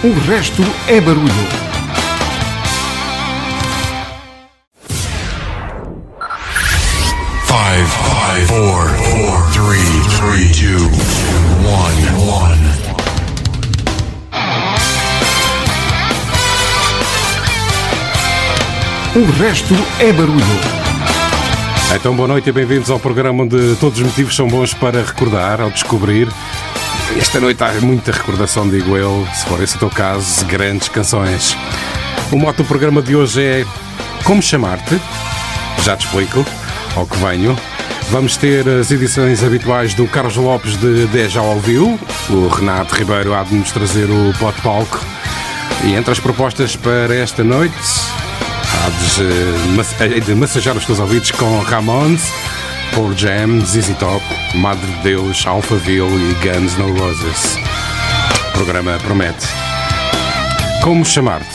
O resto é barulho. Five, five, four, four, three, three, two, one, one. O resto é barulho. Então, boa noite e bem-vindos ao programa onde todos os motivos são bons para recordar, ao descobrir. Esta noite há muita recordação, digo eu, se for esse o teu caso, grandes canções. O moto do programa de hoje é Como Chamar-te? Já te explico, ao que venho. Vamos ter as edições habituais do Carlos Lopes de 10 já ouviu. O Renato Ribeiro há de nos trazer o pote palco. E entre as propostas para esta noite, há de, de massajar os teus ouvidos com Ramones, Paul Jam, ZZ Top, Madre de Deus, Alphaville e Guns N' Roses. O programa promete. Como chamar-te?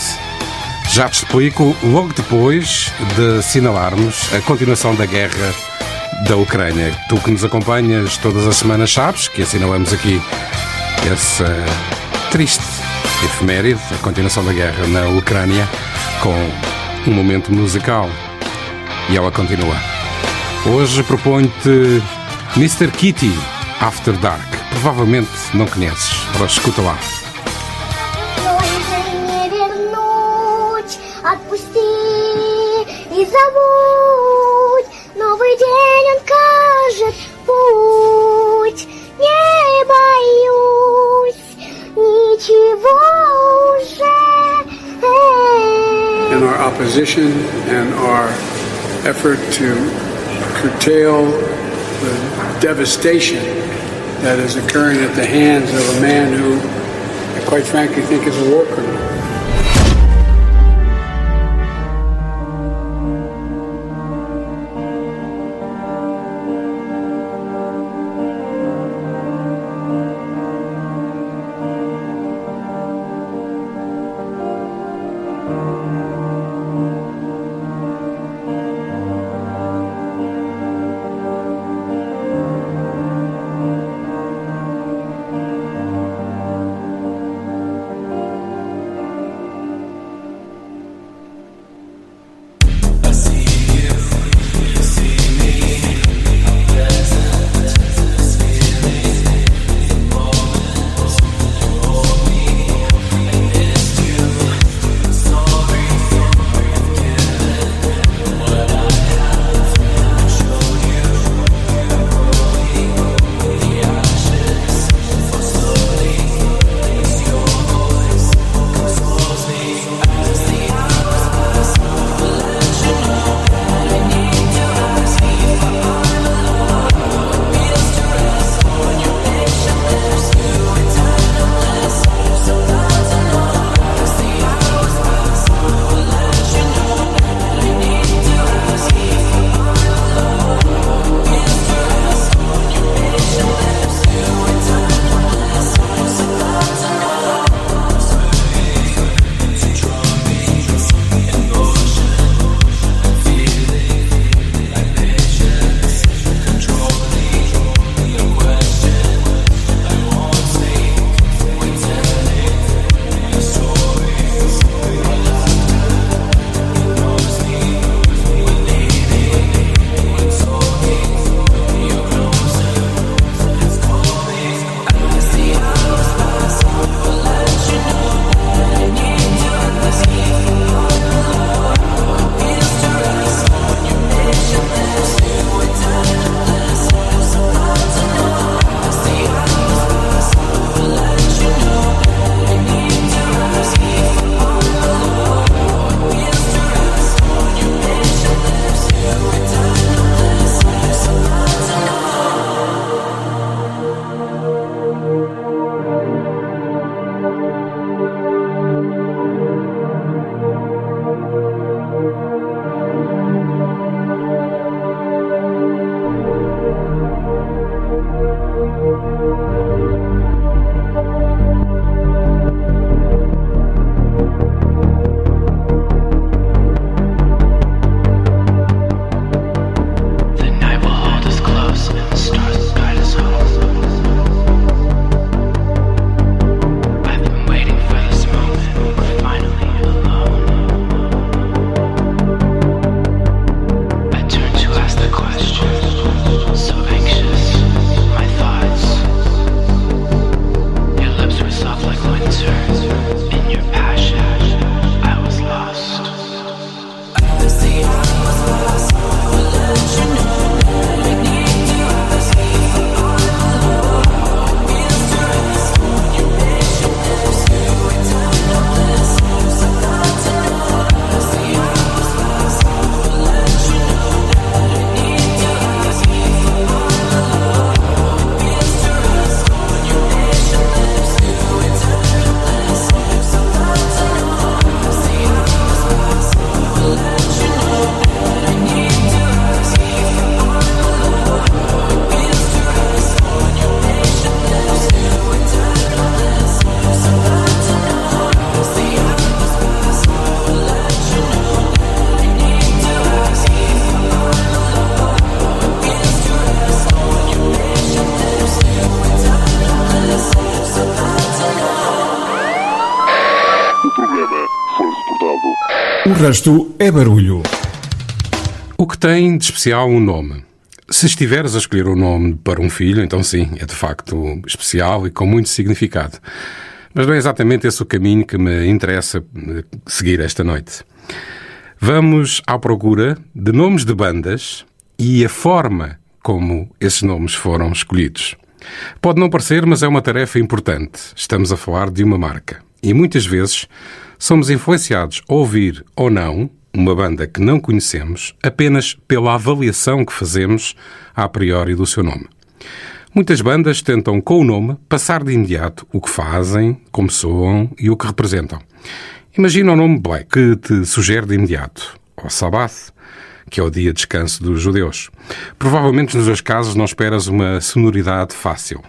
Já te explico logo depois de assinalarmos a continuação da guerra da Ucrânia. Tu que nos acompanhas todas as semanas sabes que assinalamos aqui essa triste efeméride, a continuação da guerra na Ucrânia, com um momento musical. E ela continua. Hoje proponho-te Mr. Kitty, After Dark. Provavelmente não conheces. Ora, escuta lá. In our opposition and our effort to curtail the devastation that is occurring at the hands of a man who, I quite frankly, think is a war criminal. Resto é barulho. O que tem de especial um nome? Se estiveres a escolher um nome para um filho, então sim, é de facto especial e com muito significado. Mas não é exatamente esse o caminho que me interessa eh, seguir esta noite. Vamos à procura de nomes de bandas e a forma como esses nomes foram escolhidos. Pode não parecer, mas é uma tarefa importante. Estamos a falar de uma marca. E muitas vezes somos influenciados a ouvir ou não uma banda que não conhecemos apenas pela avaliação que fazemos a priori do seu nome. Muitas bandas tentam, com o nome, passar de imediato o que fazem, como soam e o que representam. Imagina o nome Black, que te sugere de imediato. Ou Sabbath, que é o dia de descanso dos judeus. Provavelmente nos dois casos não esperas uma sonoridade fácil.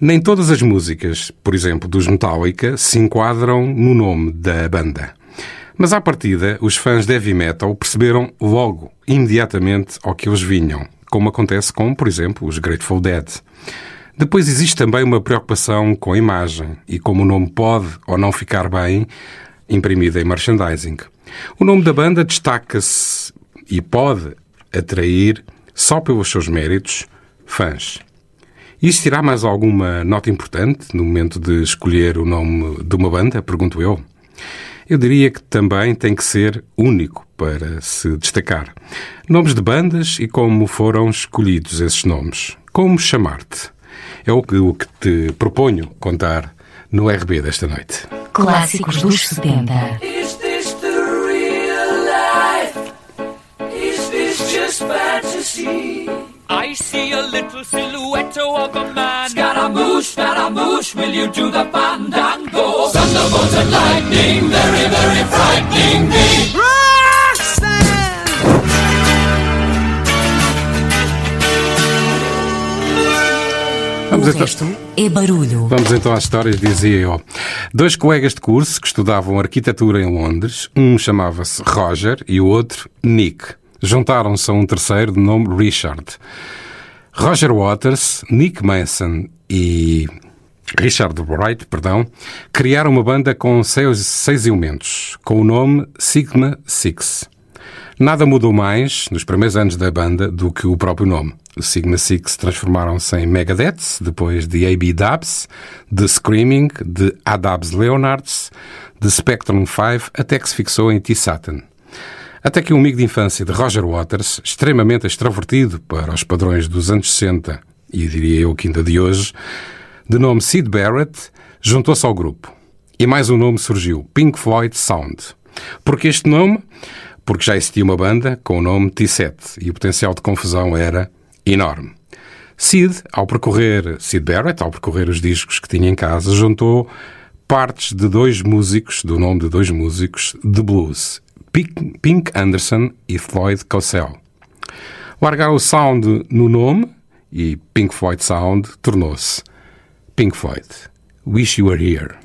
Nem todas as músicas, por exemplo, dos Metallica, se enquadram no nome da banda. Mas à partida, os fãs de heavy metal perceberam logo, imediatamente, ao que eles vinham, como acontece com, por exemplo, os Grateful Dead. Depois existe também uma preocupação com a imagem e como o nome pode ou não ficar bem imprimido em merchandising. O nome da banda destaca-se e pode atrair, só pelos seus méritos, fãs. Isto terá mais alguma nota importante no momento de escolher o nome de uma banda? Pergunto eu. Eu diria que também tem que ser único para se destacar. Nomes de bandas e como foram escolhidos esses nomes. Como chamar-te? É o que, o que te proponho contar no RB desta noite. Clássicos dos 70. Is this the real life? Is this just fantasy? I see a little silhouette of a man. Scaramouche, Scaramouche, will you do the fandango? Thunderbolt and lightning, very, very frightening me. Vamos então- resto é barulho. Vamos então às histórias, dizia eu. Dois colegas de curso que estudavam arquitetura em Londres, um chamava-se Roger e o outro Nick. Juntaram-se a um terceiro de nome Richard. Roger Waters, Nick Mason e Richard Wright, perdão, criaram uma banda com seis, seis elementos, com o nome Sigma Six. Nada mudou mais nos primeiros anos da banda do que o próprio nome. Os Sigma Six transformaram-se em Megadeth, depois de AB Dubs, de Screaming, de Adabs Leonards, de Spectrum 5, até que se fixou em T-Satan. Até que um amigo de infância de Roger Waters, extremamente extrovertido para os padrões dos anos 60 e diria eu que ainda de hoje, de nome Sid Barrett, juntou-se ao grupo. E mais um nome surgiu, Pink Floyd Sound. Porque este nome? Porque já existia uma banda com o nome T7 e o potencial de confusão era enorme. Sid, ao percorrer, Sid Barrett, ao percorrer os discos que tinha em casa, juntou partes de dois músicos, do nome de dois músicos, de blues, Pink Pink Anderson e Floyd Cosell. Largaram o sound no nome e Pink Floyd Sound tornou-se Pink Floyd. Wish You Were Here.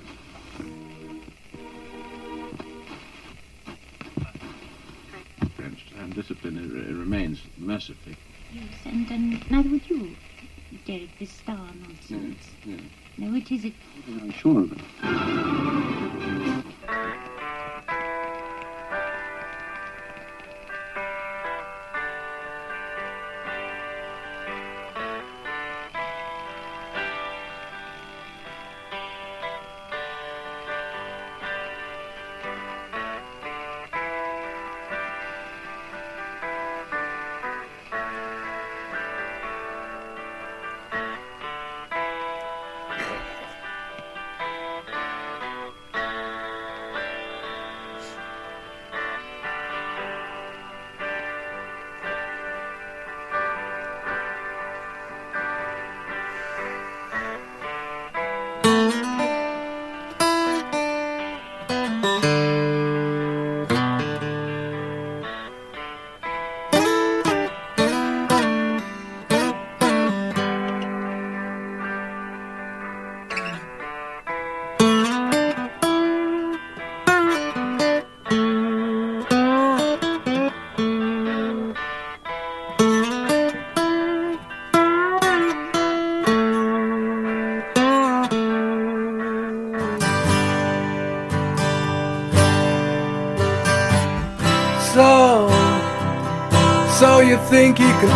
and discipline remains mercifully. Yes, and, and neither would you, Derek, this star nonsense. Yeah, No, it is. It, I'm sure of it.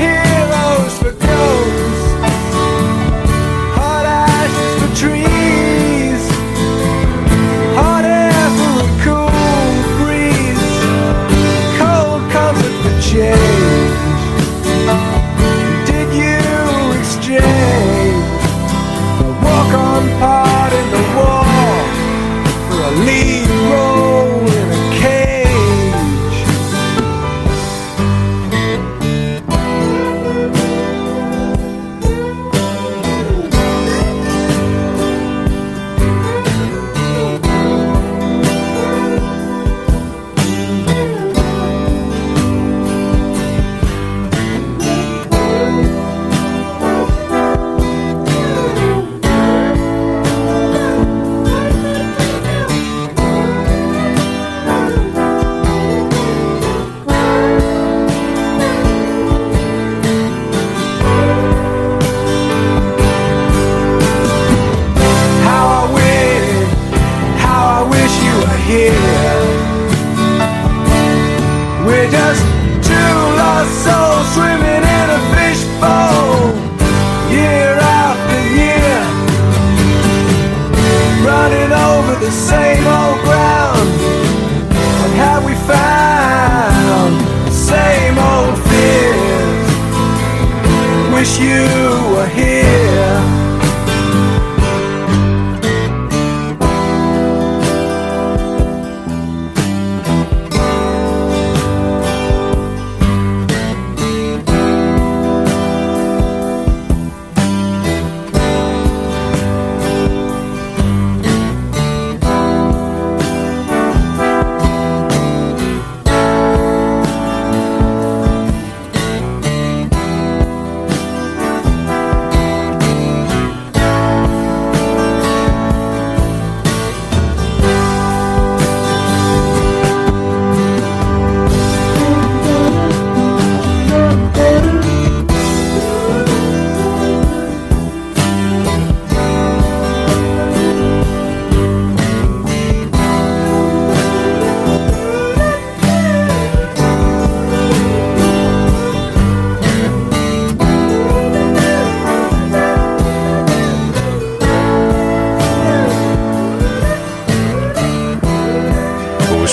heroes for ghosts? Hot ashes for trees, hot air for a cool breeze, cold for.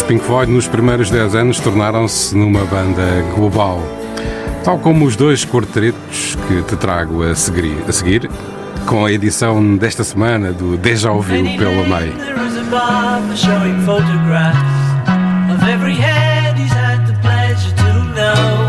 Pink Floyd, nos primeiros 10 anos, tornaram-se numa banda global. Tal como os dois quartetos que te trago a seguir, a seguir com a edição desta semana do Deja Ouviu pela May. Every head he's had the pleasure to know,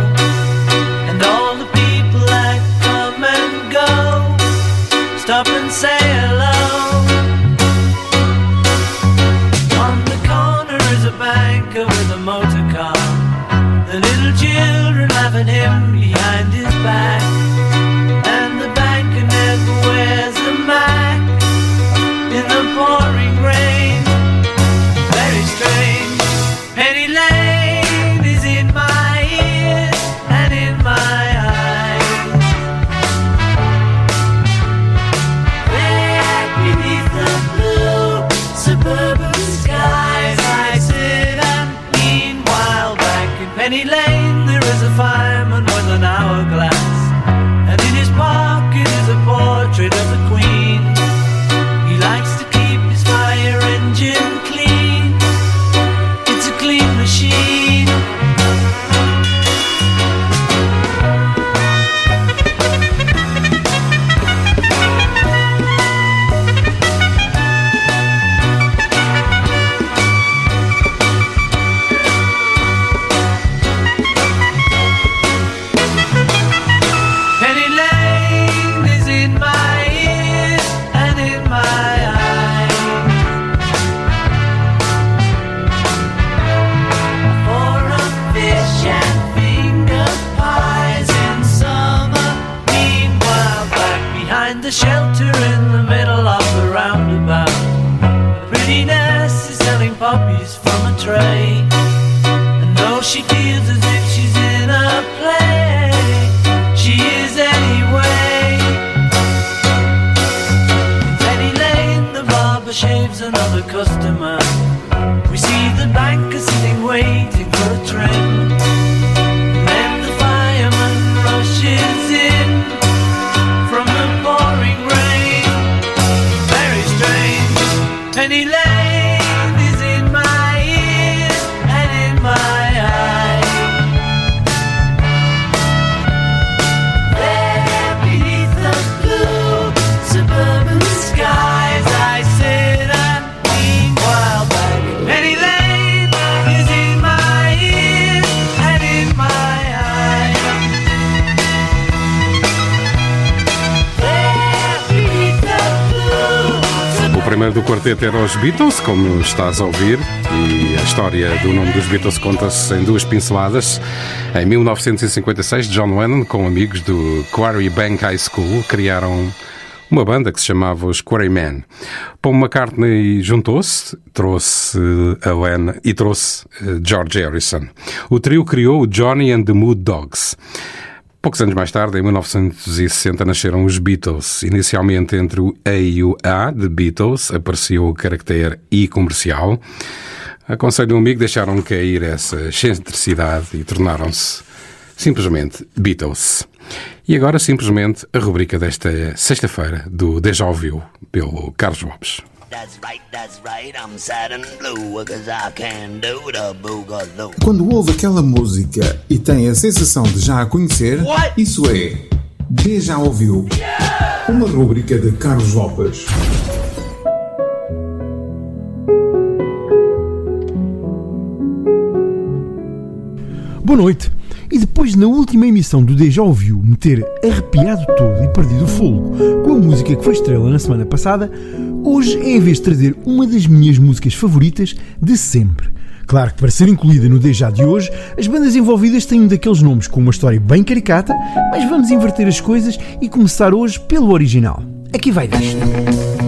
quarteto era os Beatles, como estás a ouvir, e a história do nome dos Beatles conta-se em duas pinceladas. Em 1956, John Lennon, com amigos do Quarry Bank High School, criaram uma banda que se chamava os Quarrymen. Paul McCartney juntou-se, trouxe a Lennon e trouxe eh, George Harrison. O trio criou o Johnny and the Mood Dogs. Poucos anos mais tarde, em 1960, nasceram os Beatles. Inicialmente entre o A e o A de Beatles apareceu o caractere I comercial. Aconselho um amigo, deixaram cair essa excentricidade e tornaram-se simplesmente Beatles. E agora, simplesmente, a rubrica desta sexta-feira do Deja Vu, pelo Carlos Lopes. That's right, that's right, I'm sad and blue, cause I can do the boogaloo. Quando ouve aquela música e tem a sensação de já a conhecer, isso é Deja Ouviu. Uma rúbrica de Carlos Lopes. Boa noite. E depois, na última emissão do Deja Ouviu, me ter arrepiado todo e perdido o fôlego com a música que foi estrela na semana passada, hoje é a vez de trazer uma das minhas músicas favoritas de sempre. Claro que para ser incluída no Deja de hoje, as bandas envolvidas têm um daqueles nomes com uma história bem caricata, mas vamos inverter as coisas e começar hoje pelo original. Aqui vai disto.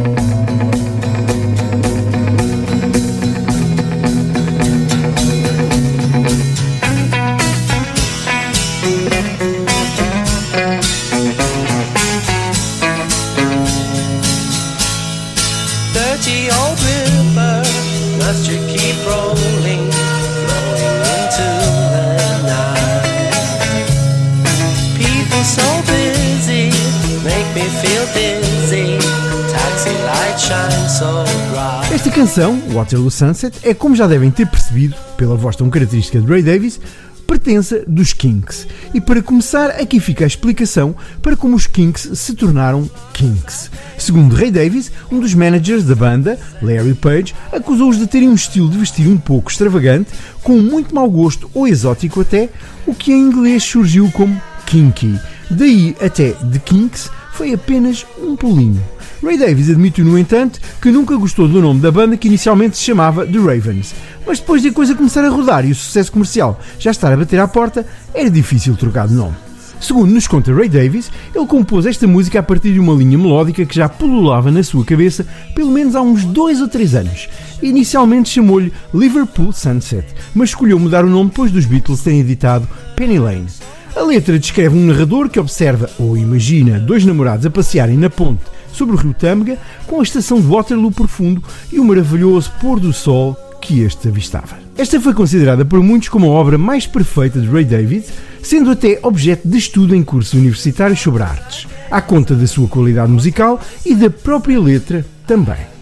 Canção, Waterloo Sunset, é como já devem ter percebido, pela voz tão característica de Ray Davis, pertença dos Kinks. E para começar, aqui fica a explicação para como os Kinks se tornaram Kinks. Segundo Ray Davis, um dos managers da banda, Larry Page, acusou-os de terem um estilo de vestir um pouco extravagante, com muito mau gosto ou exótico até, o que em inglês surgiu como kinky. Daí até The Kinks foi apenas um pulinho. Ray Davis admitiu, no entanto, que nunca gostou do nome da banda que inicialmente se chamava The Ravens. Mas depois de a coisa começar a rodar e o sucesso comercial já estar a bater à porta, era difícil trocar de nome. Segundo nos conta Ray Davis, ele compôs esta música a partir de uma linha melódica que já pululava na sua cabeça pelo menos há uns dois ou três anos. Inicialmente chamou-lhe Liverpool Sunset, mas escolheu mudar o nome depois dos Beatles terem editado Penny Lane. A letra descreve um narrador que observa ou imagina dois namorados a passearem na ponte sobre o rio Tâmega com a estação de Waterloo por fundo e o maravilhoso pôr do sol que este avistava. Esta foi considerada por muitos como a obra mais perfeita de Ray David, sendo até objeto de estudo em cursos universitários sobre artes, à conta da sua qualidade musical e da própria letra também.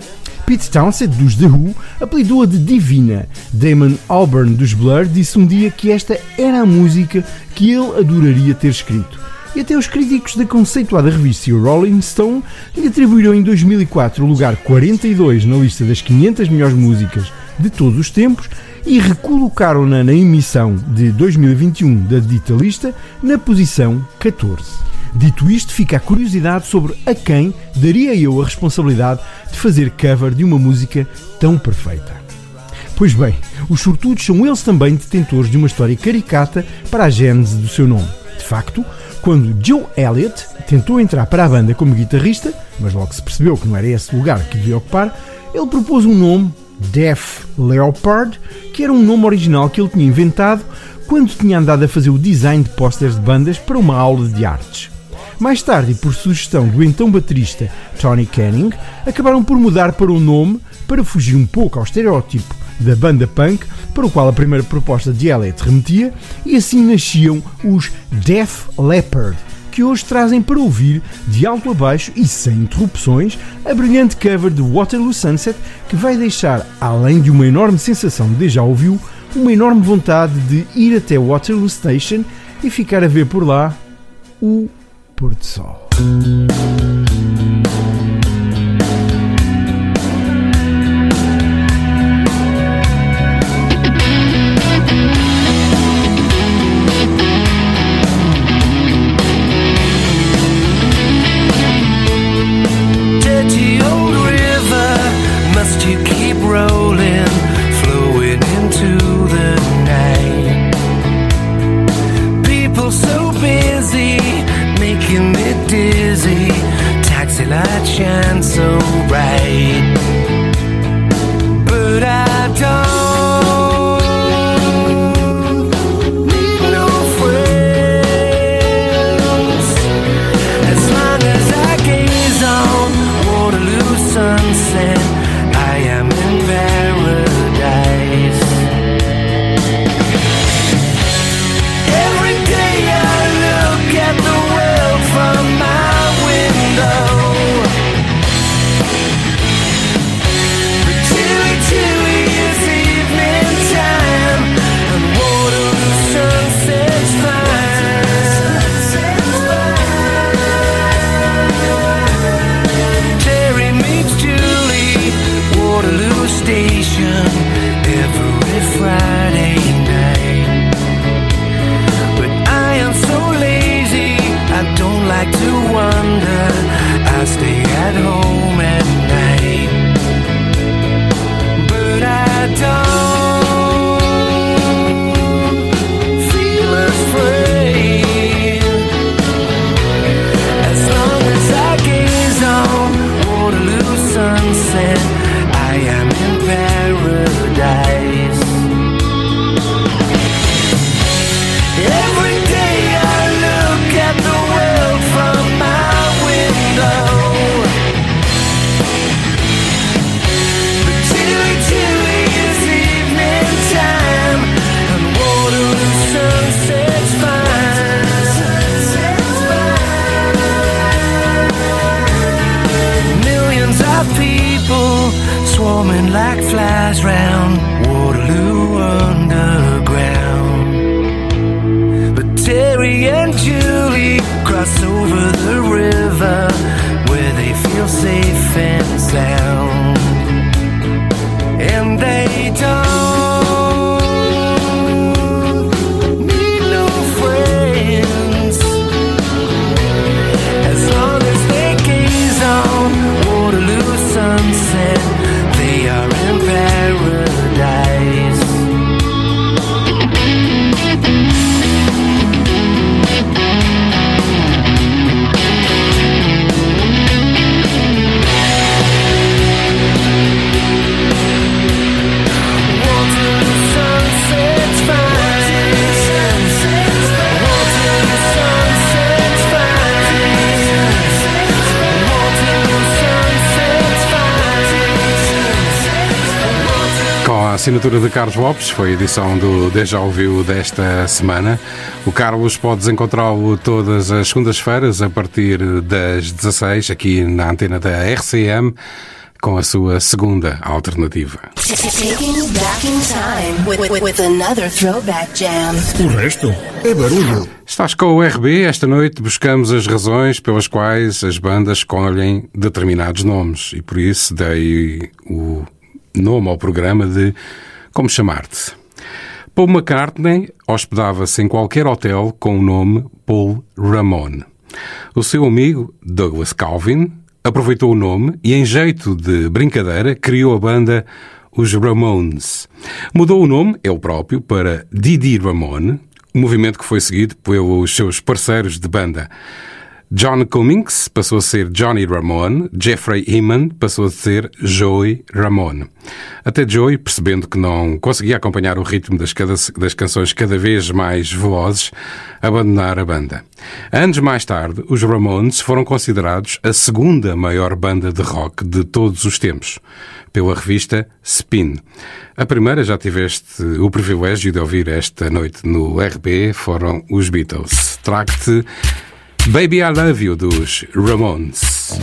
Pete Townsend, dos The Who, apelidou-a de Divina. Damon Albarn, dos Blur, disse um dia que esta era a música que ele adoraria ter escrito. E até os críticos da conceituada revista Rolling Stone lhe atribuíram em 2004 o lugar 42 na lista das 500 melhores músicas de todos os tempos e recolocaram-na na emissão de 2021 da dita lista na posição 14. Dito isto, fica a curiosidade sobre a quem daria eu a responsabilidade de fazer cover de uma música tão perfeita. Pois bem, os sortudos são eles também detentores de uma história caricata para a gênese do seu nome. De facto, Quando Joe Elliott tentou entrar para a banda como guitarrista, mas logo se percebeu que não era esse lugar que devia ocupar, ele propôs um nome, Def Leopard, que era um nome original que ele tinha inventado quando tinha andado a fazer o design de pósteres de bandas para uma aula de artes. Mais tarde, por sugestão do então baterista Tony Canning, acabaram por mudar para o nome para fugir um pouco ao estereótipo da banda punk, para o qual a primeira proposta de Elliott remetia, e assim nasciam os Def Leppard, que hoje trazem para ouvir, de alto a baixo e sem interrupções, a brilhante cover de Waterloo Sunset, que vai deixar, além de uma enorme sensação de déjà ouviu, uma enorme vontade de ir até Waterloo Station e ficar a ver por lá o pôr do sol. Assinatura de Carlos Lopes, foi a edição do Deja Ouviu desta semana. O Carlos podes encontrá-lo todas as segundas-feiras a partir das 16 aqui na antena da RCM com a sua segunda alternativa. Taking you back in time with, with, with another throwback jam. O resto é barulho. Estás com o RB. Esta noite buscamos as razões pelas quais as bandas escolhem determinados nomes e por isso dei o nome ao programa de Como Chamar-te. Paul McCartney hospedava-se em qualquer hotel com o nome Paul Ramon. O seu amigo Douglas Calvin aproveitou o nome e, em jeito de brincadeira, criou a banda Os Ramones. Mudou o nome, ele próprio, para Didi Ramone, um movimento que foi seguido pelos seus parceiros de banda. John Cummings passou a ser Johnny Ramone, Jeffrey Eman passou a ser Joey Ramone. Até Joey, percebendo que não conseguia acompanhar o ritmo das, das canções cada vez mais velozes, abandonar a banda. Anos mais tarde, os Ramones foram considerados a segunda maior banda de rock de todos os tempos, pela revista Spin. A primeira já tiveste o privilégio de ouvir esta noite no RB, foram os Beatles. Trago-te Baby I Love You dos Ramones.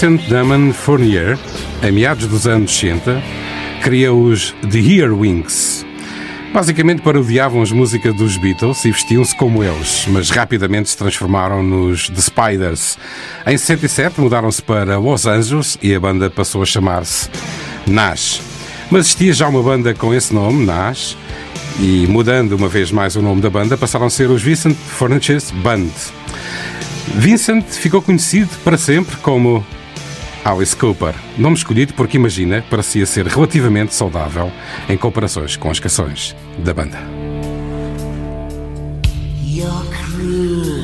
Vincent Damon Fournier, em meados dos anos 60, cria os The Earwings. Basicamente parodiavam as músicas dos Beatles e vestiam-se como eles, mas rapidamente se transformaram nos The Spiders. Em 67 mudaram-se para Los Angeles e a banda passou a chamar-se Nash. Mas existia já uma banda com esse nome, Nash, e mudando uma vez mais o nome da banda, passaram a ser os Vincent Furnitures Band. Vincent ficou conhecido para sempre como Alice Cooper, nome escolhido porque imagina parecia ser relativamente saudável em comparações com as canções da banda. Your cruel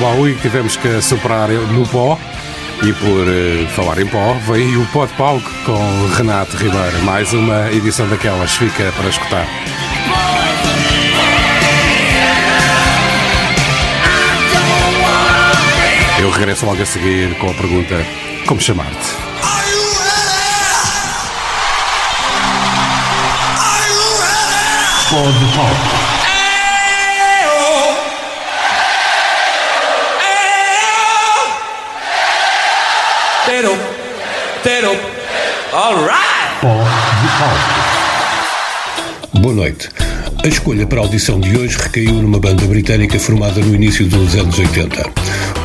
baú e que tivemos que superar no pó. E por eh, falar em pó, vem aí o pó de palco com Renato Ribeiro. Mais uma edição daquelas, fica para escutar. Eu regresso logo a seguir com a pergunta: Como chamar-te? Pó de palco. Pó de palco. Boa noite. A escolha para a audição de hoje recaiu numa banda britânica formada no início dos anos 80.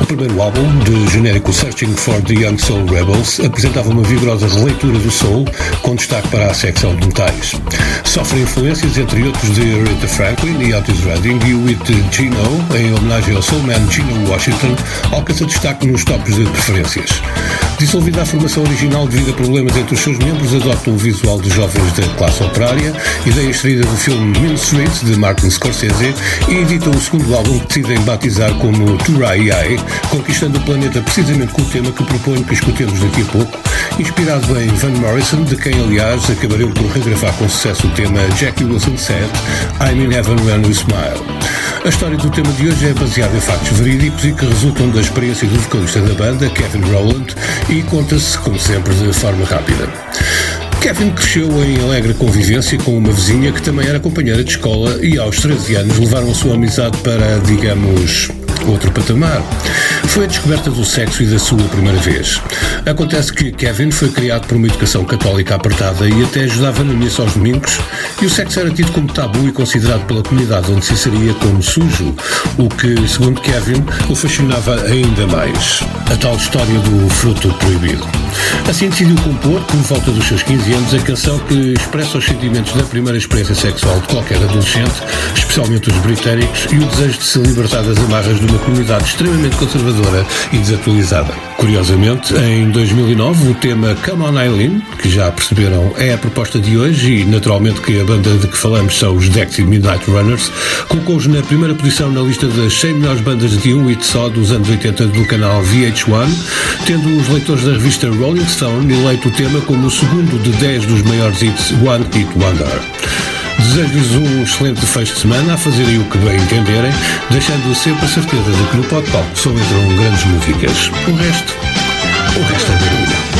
O primeiro álbum, de genérico Searching for the Young Soul Rebels, apresentava uma vigorosa releitura do soul, com destaque para a secção de metais. Sofre influências, entre outros, de Aretha Franklin e Otis Redding, e o hit Gino, em homenagem ao soulman Gino Washington, alcança destaque nos tops de preferências. Dissolvida a formação original devido a problemas entre os seus membros, adopta o visual de jovens da classe operária, ideia extraída do filme Mean Street, de Martin Scorsese, e edita o segundo álbum que decidem batizar como Turai Ai, conquistando o planeta precisamente com o tema que proponho que escutemos daqui a pouco, inspirado em Van Morrison, de quem, aliás, acabareu por regravar com sucesso o tema Jackie Wilson Said, I'm in Heaven When You Smile. A história do tema de hoje é baseada em factos verídicos e que resultam da experiência do vocalista da banda, Kevin Rowland, e conta-se, como sempre, de forma rápida. Kevin cresceu em alegre convivência com uma vizinha que também era companheira de escola e aos 13 anos levaram a sua amizade para, digamos, outro patamar. Foi a descoberta do sexo e da sua primeira vez. Acontece que Kevin foi criado por uma educação católica apertada e até ajudava na missa aos domingos, e o sexo era tido como tabu e considerado pela comunidade onde se inseria como sujo, o que, segundo Kevin, o fascinava ainda mais. A tal história do fruto proibido. Assim decidiu compor, por volta dos seus 15 anos, a canção que expressa os sentimentos da primeira experiência sexual de qualquer adolescente, especialmente os britânicos, e o desejo de se libertar das amarras de uma comunidade extremamente conservadora e desatualizada. Curiosamente, em 2009, o tema Come On Eileen, que já perceberam é a proposta de hoje e naturalmente que a banda de que falamos são os Dexy Midnight Runners, colocou-os na primeira posição na lista das 100 melhores bandas de um hit só dos anos 80 do canal VH1, tendo os leitores da revista Rolling Stone eleito o tema como o segundo de 10 dos maiores hits One Hit Wonder. Desejo-lhes um excelente fecho de semana, a fazerem o que bem entenderem, deixando sempre a certeza de que no Podpalco só entram grandes músicas. O resto, o resto é barulho.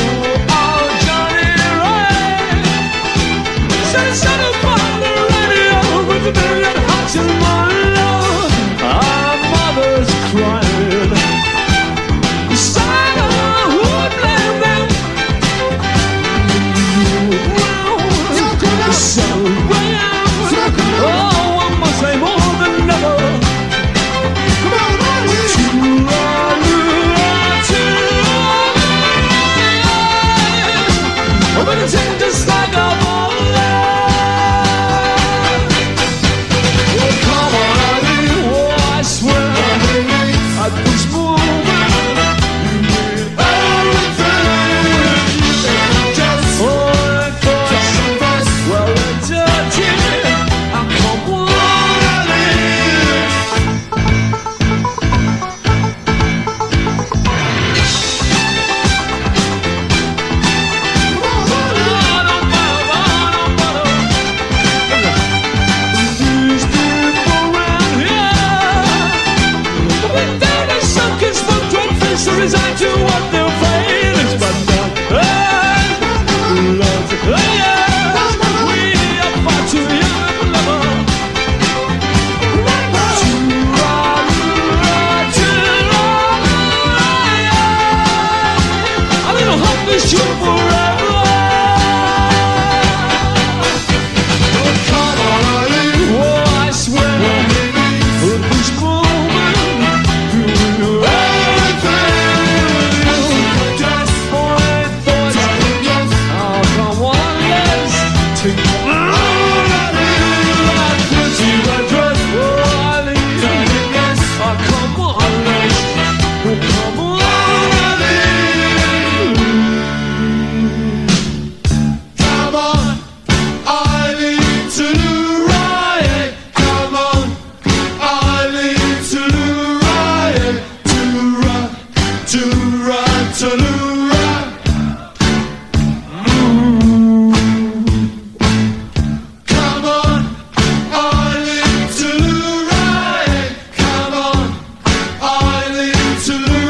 absolute.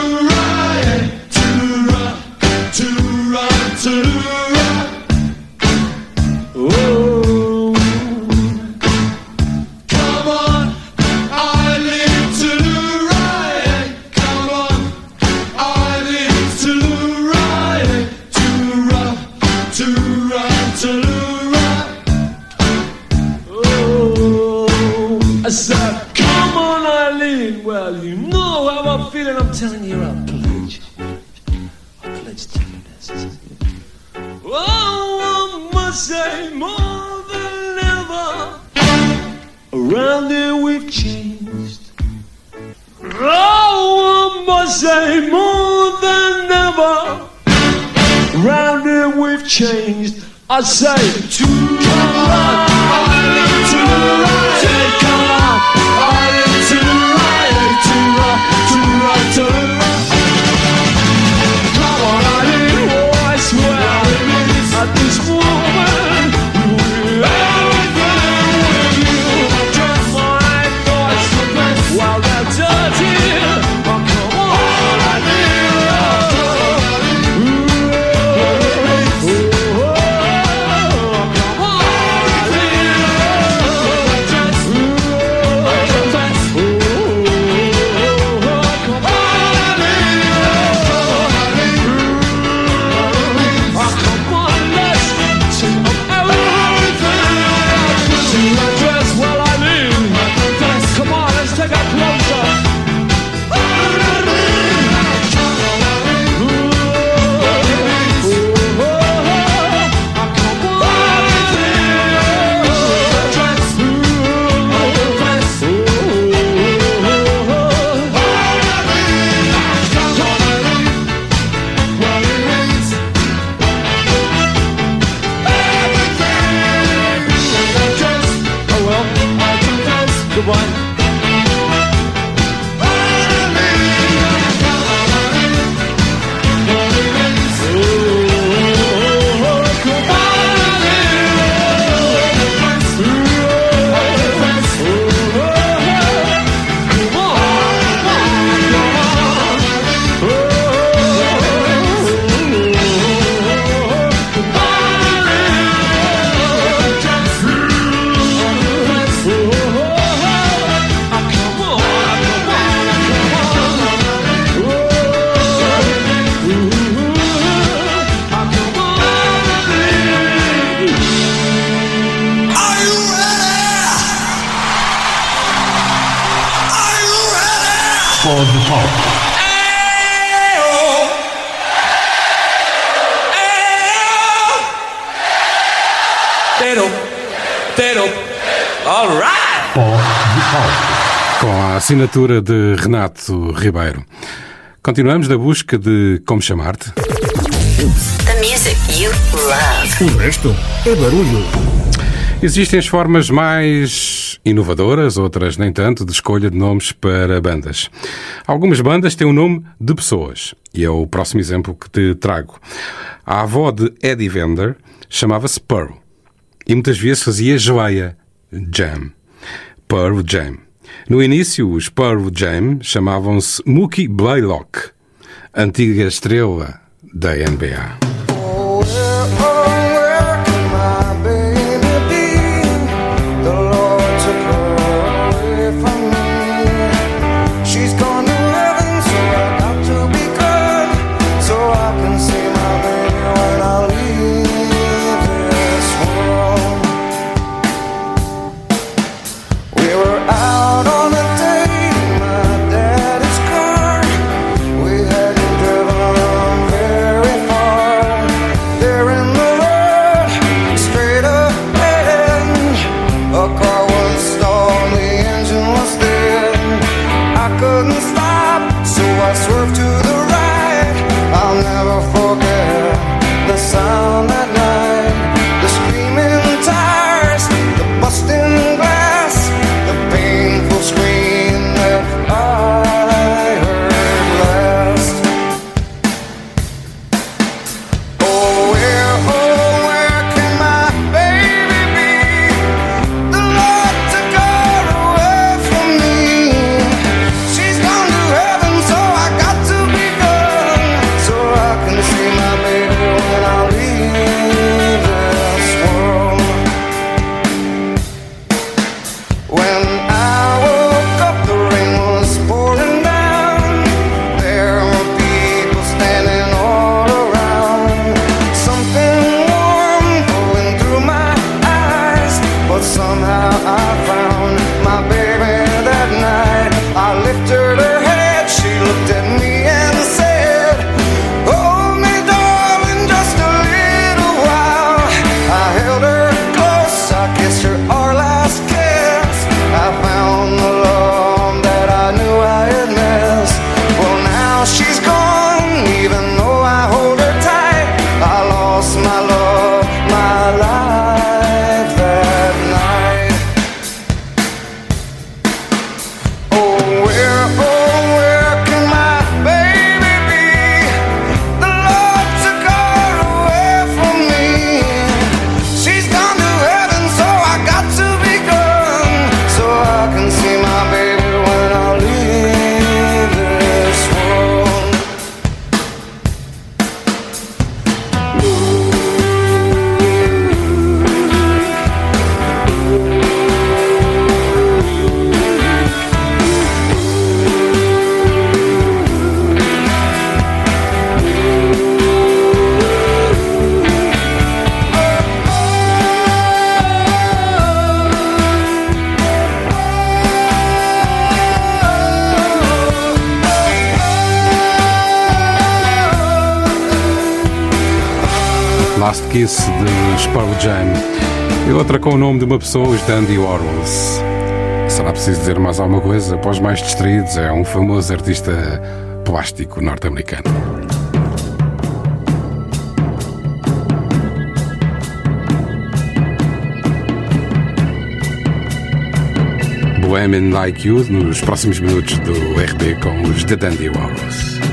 Assinatura de Renato Ribeiro. Continuamos na busca de como chamar-te. The music you love. O resto é barulho. Existem as formas mais inovadoras, outras nem tanto, de escolha de nomes para bandas. Algumas bandas têm o nome de pessoas, e é o próximo exemplo que te trago. A avó de Eddie Vedder chamava-se Pearl, e muitas vezes fazia joia, jam. Pearl Jam. No início, os Pearl Jam chamavam-se Mookie Blaylock, antiga estrela da NBA. outra com o nome de uma pessoa, os Dandy Warhols. Será preciso dizer mais alguma coisa? Para os mais distraídos, é um famoso artista plástico norte-americano. Bohemian Like You nos próximos minutos do RB com os The Dandy Warhols.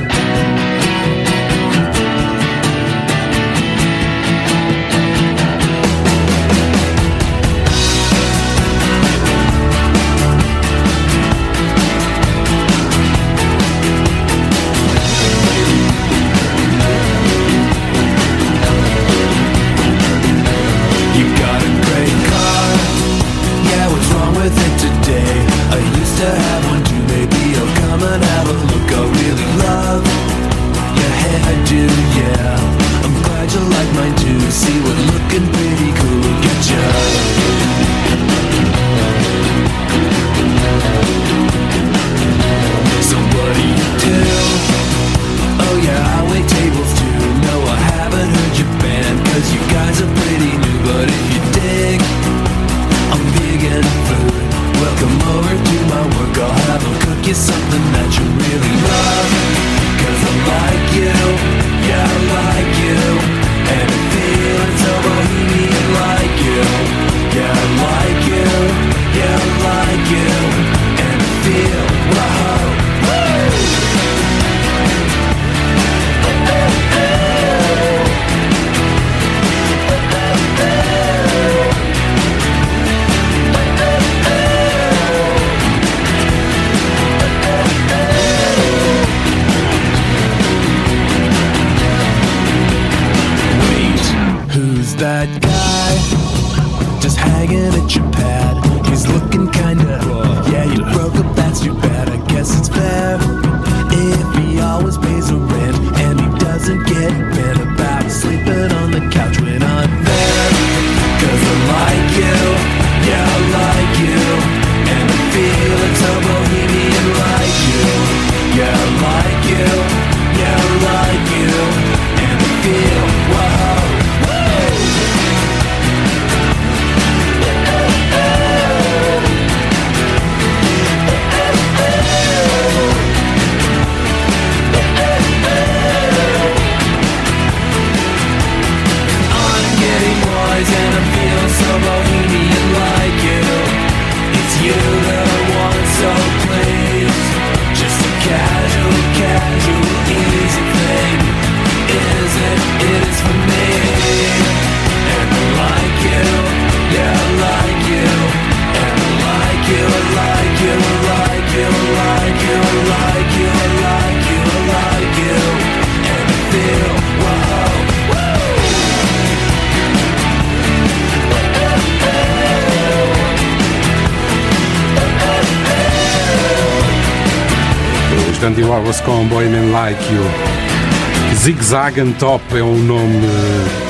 Zig Zag and Top é o nome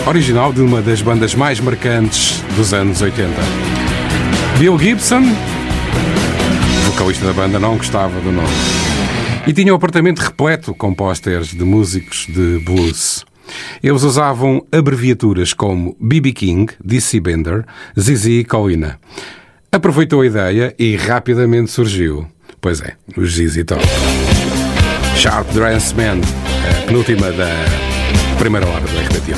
original de uma das bandas mais marcantes dos anos 80. Bill Gibson, vocalista da banda, não gostava do nome. E tinha o apartamento repleto com pósteres de músicos de blues. Eles usavam abreviaturas como BB King, DC Bender, ZZ Colina. Aproveitou a ideia e rapidamente surgiu. Pois é, os ZZ Top. Sharp Dress Man, a penúltima da primeira hora do RBT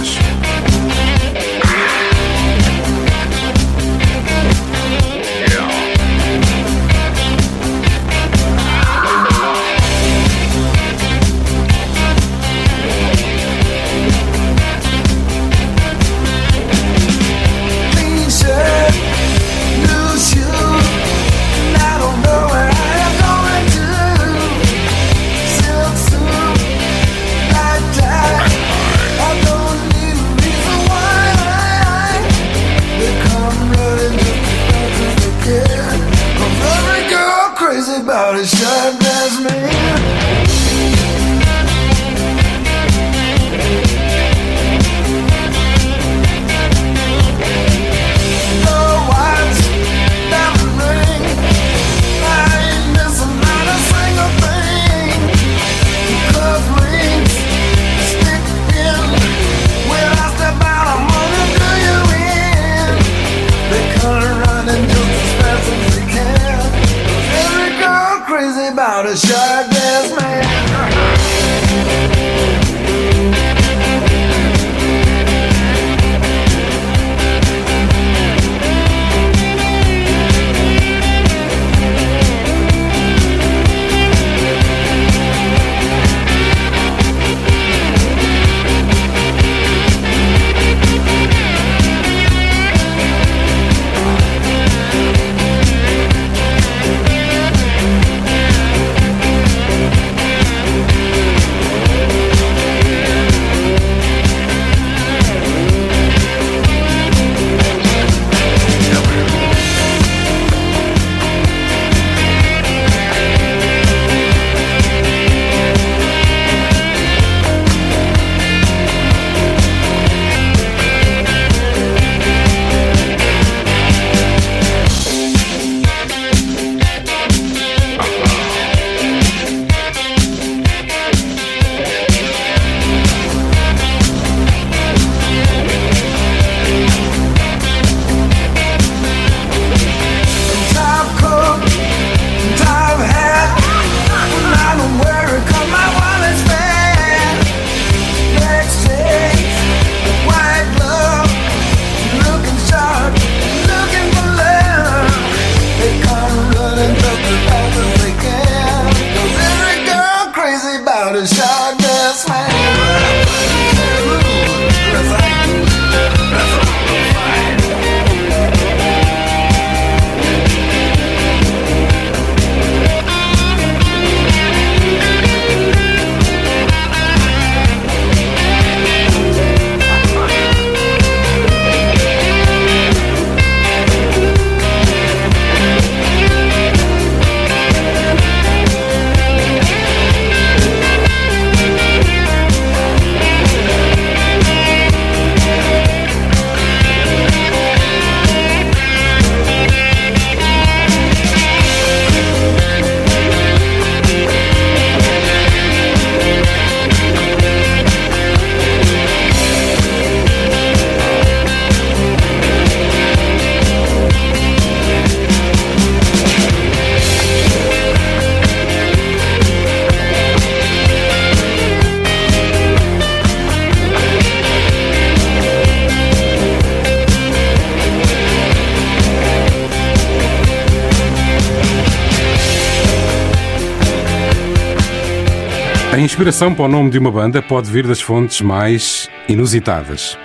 A inspiração para o nome de uma banda pode vir das fontes mais inusitadas.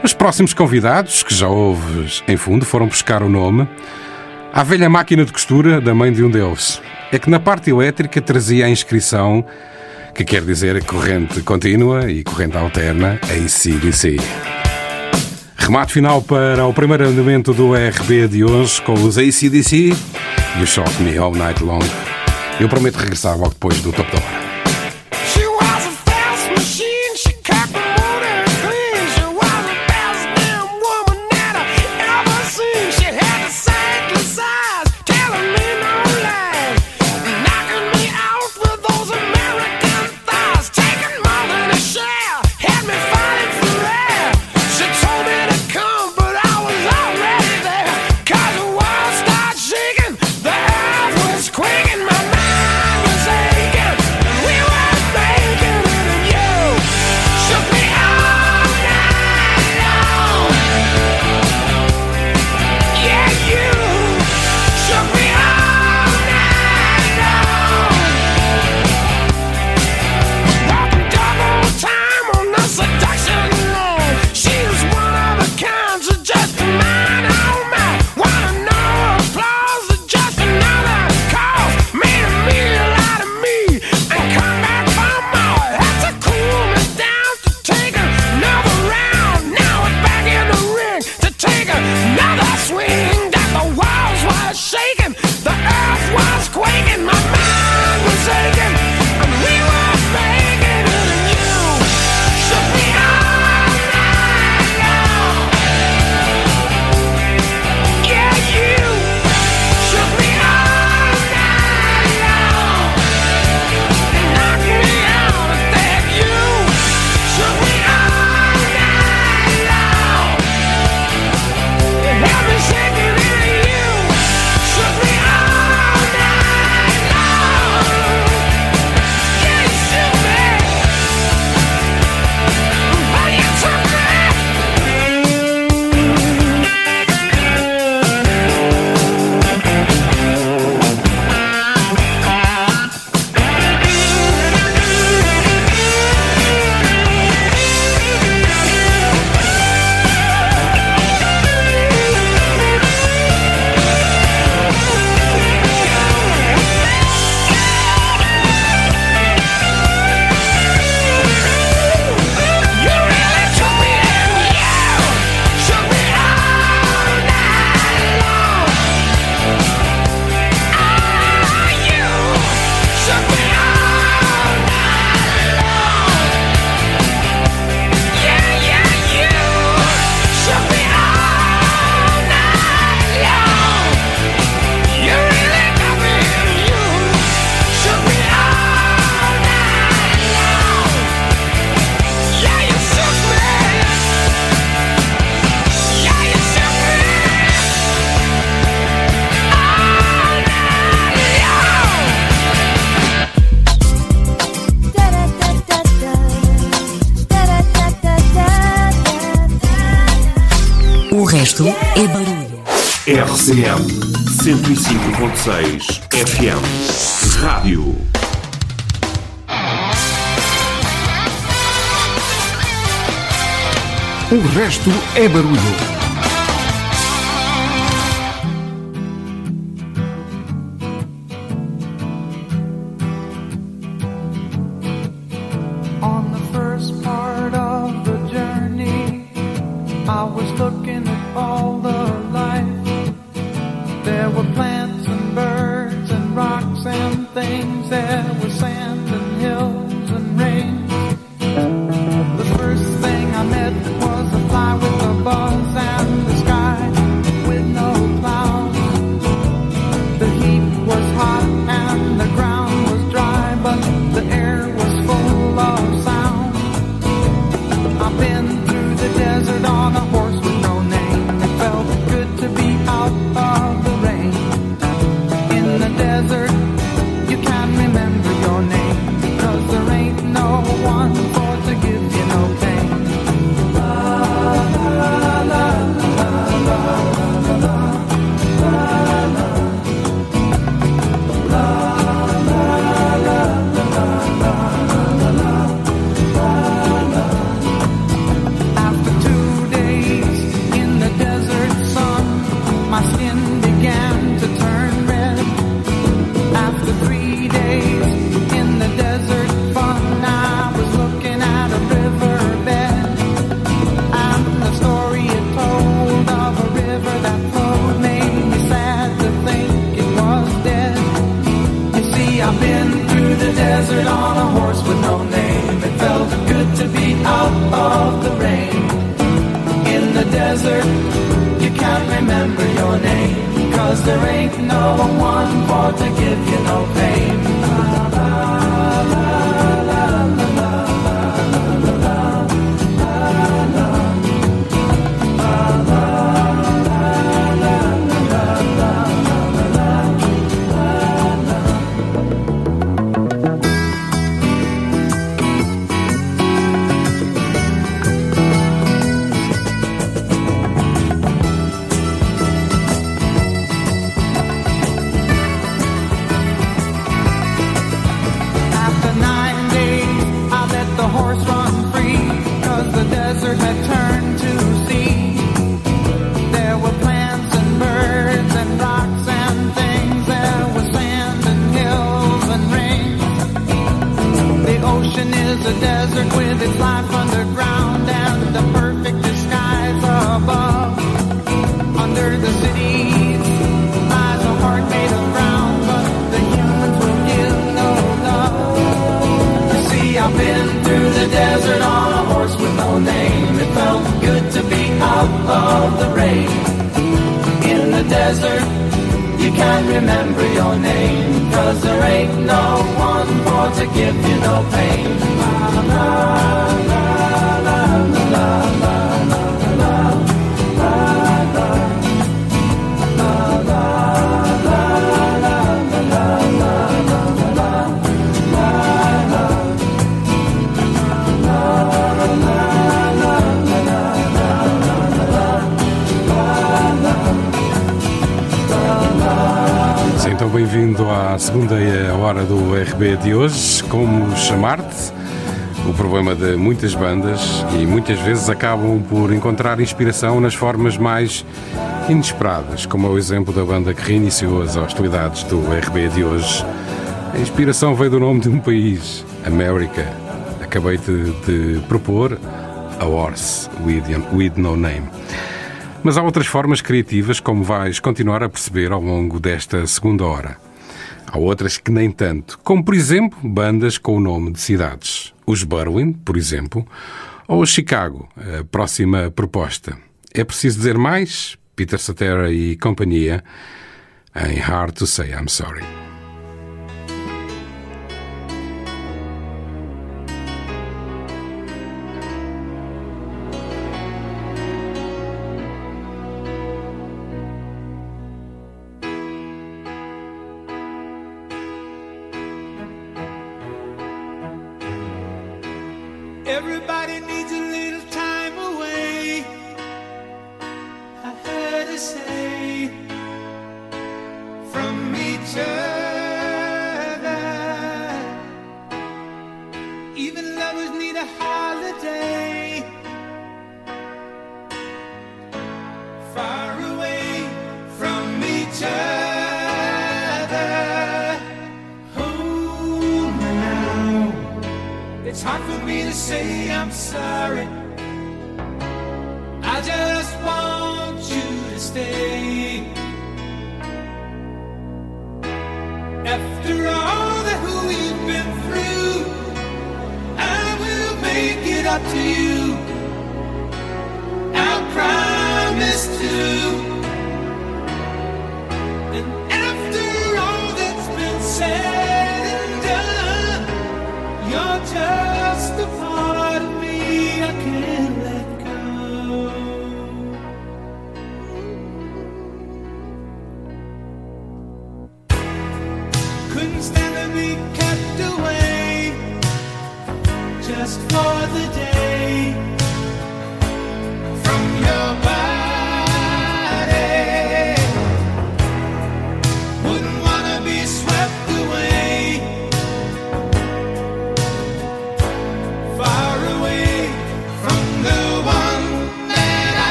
Os próximos convidados, que já ouves em fundo, foram buscar o nome à velha máquina de costura da mãe de um deles. É que na parte elétrica trazia a inscrição, que quer dizer corrente contínua e corrente alterna, ACDC. Remate final para o primeiro andamento do RB de hoje com os ACDC e o Shock Me All Night Long. Eu prometo regressar logo depois do Top da Hora. Isto é barulho. RCM 105.6 FM Rádio. O resto é barulho. Cause there ain't no one more to give you no pain. segunda e a hora do RB de hoje, como chamar-te. O problema de muitas bandas e muitas vezes acabam por encontrar inspiração nas formas mais inesperadas, como é o exemplo da banda que reiniciou as hostilidades do RB de hoje. A inspiração veio do nome de um país, América. Acabei de, de propor a Horse with, with No Name. Mas há outras formas criativas, como vais continuar a perceber ao longo desta segunda hora. Há outras que nem tanto, como por exemplo bandas com o nome de cidades. Os Berlin, por exemplo, ou os Chicago, a próxima proposta. É preciso dizer mais? Peter Cetera e companhia em Hard to Say I'm Sorry.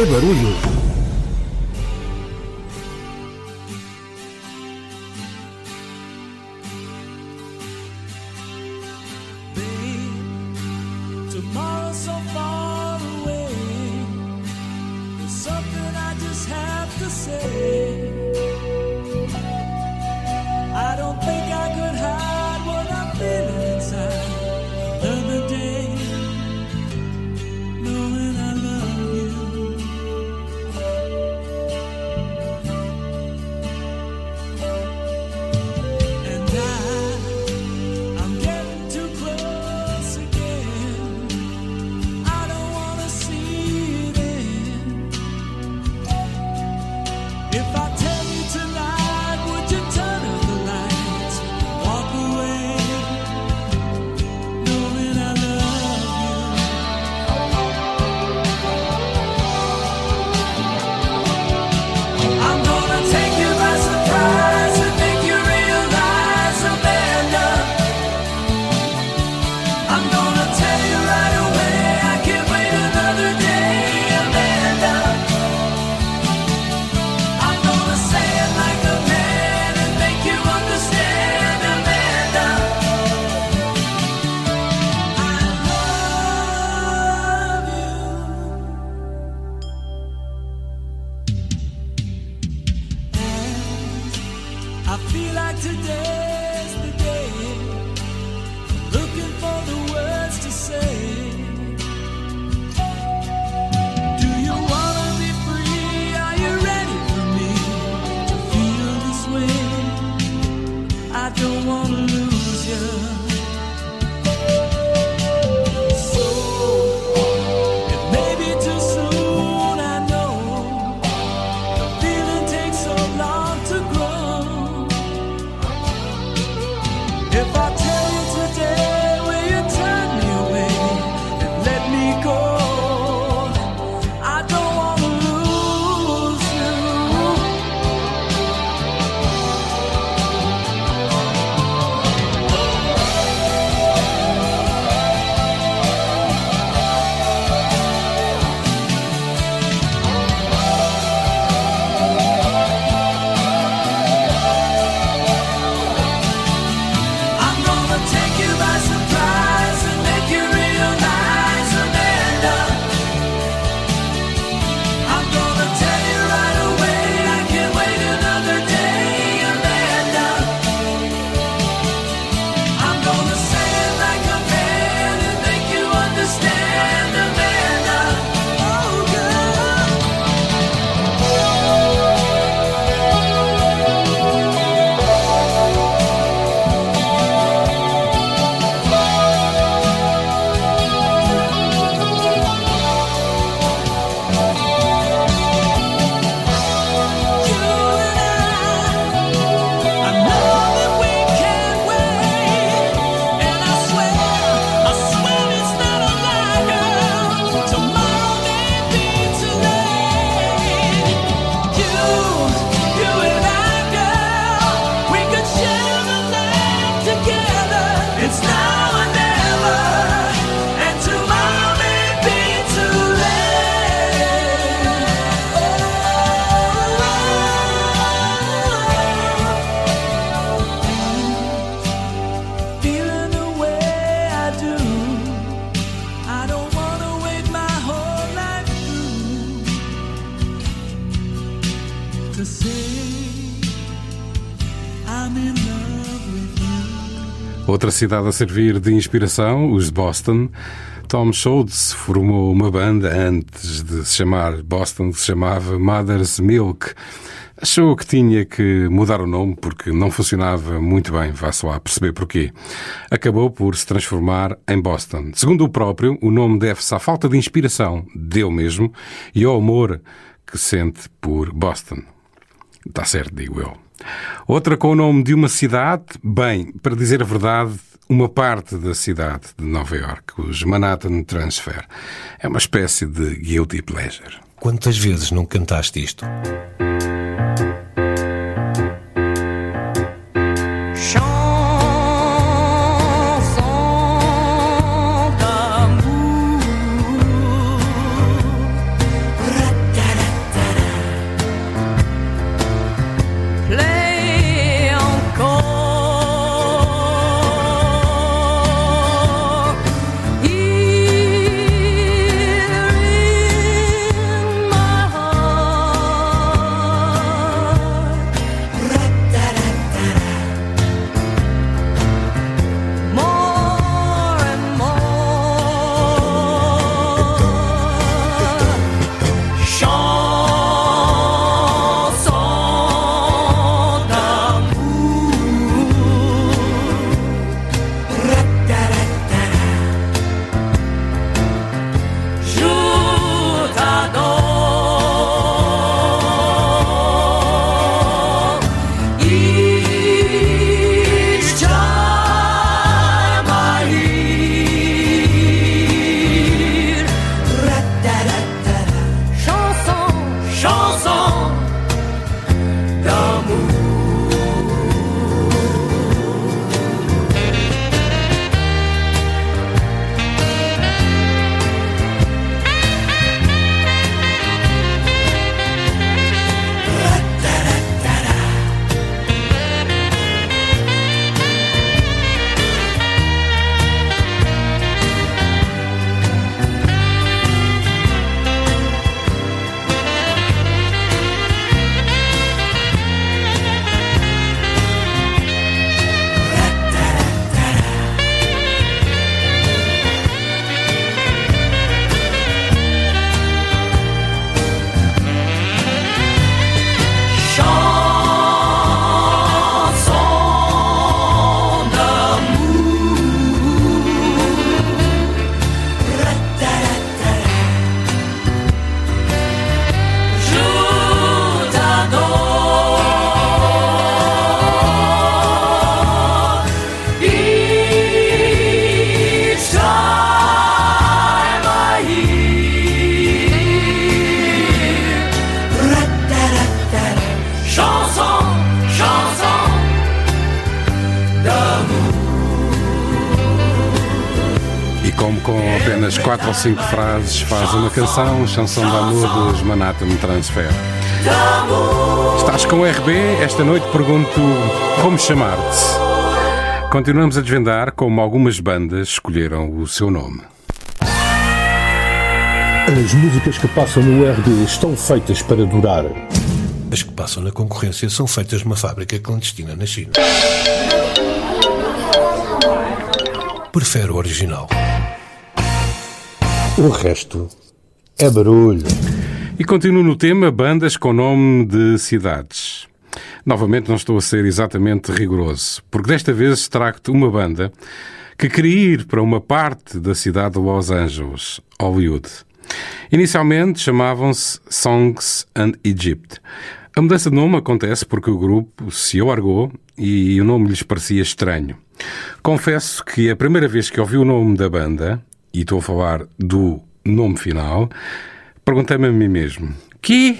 Edo Arullo cidade a servir de inspiração, os de Boston. Tom Schultz formou uma banda antes de se chamar Boston, que se chamava Mother's Milk. Achou que tinha que mudar o nome porque não funcionava muito bem, vá-se lá perceber porquê. Acabou por se transformar em Boston. Segundo o próprio, o nome deve-se à falta de inspiração, deu mesmo, e ao amor que sente por Boston. Está certo, digo eu. Outra com o nome de uma cidade, bem, para dizer a verdade, uma parte da cidade de Nova Iorque, os Manhattan Transfer. É uma espécie de guilty pleasure. Quantas vezes não cantaste isto? Frases faz uma canção, chanson de amor dos Manhattan Transfer. Estás com o RB? Esta noite pergunto como chamar-te. Continuamos a desvendar como algumas bandas escolheram o seu nome. As músicas que passam no RD estão feitas para durar. As que passam na concorrência são feitas numa fábrica clandestina na China. Prefere o original. O resto é barulho. E continuo no tema bandas com nome de cidades. Novamente não estou a ser exatamente rigoroso, porque desta vez trago-te uma banda que queria ir para uma parte da cidade de Los Angeles, Hollywood. Inicialmente chamavam-se Songs and Egypt. A mudança de nome acontece porque o grupo se alargou e o nome lhes parecia estranho. Confesso que a primeira vez que ouvi o nome da banda, e estou a falar do nome final, perguntei-me a mim mesmo: que?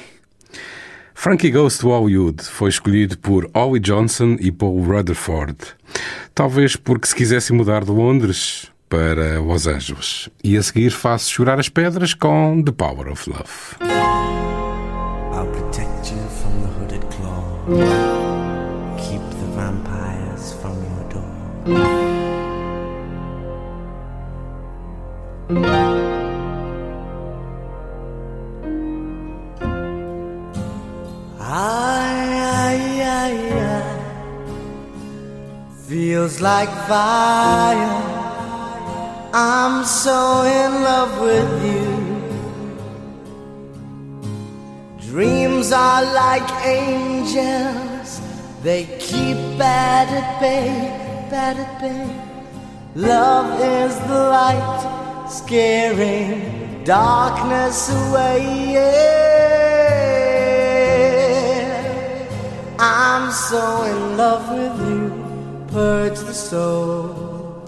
Frankie Goes to Hollywood foi escolhido por Ollie Johnson e Paul Rutherford. Talvez porque se quisessem mudar de Londres para Los Angeles. E a seguir faço chorar as pedras com The Power of Love. I'll protect you from the hooded claw. Keep the vampires from your door. Feels like fire. I'm so in love with you. Dreams are like angels, they keep bad at bay, bad at bay. Love is the light, scaring darkness away. Yeah. I'm so in love with you, purge the soul.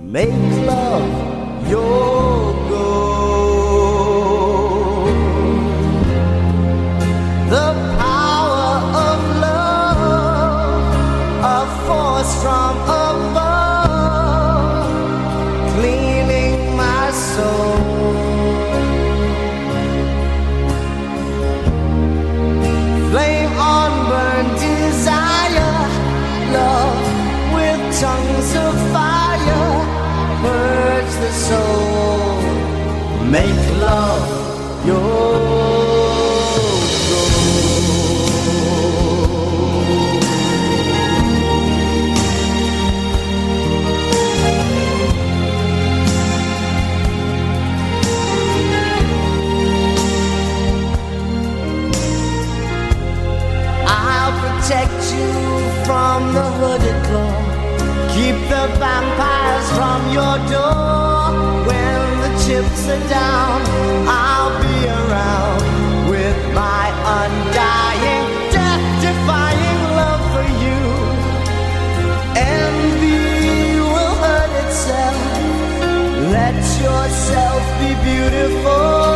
Make love your chips are down, I'll be around with my undying, death-defying love for you. Envy will hurt itself. Let yourself be beautiful,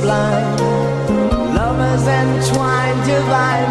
sublime. Lovers entwined, divine.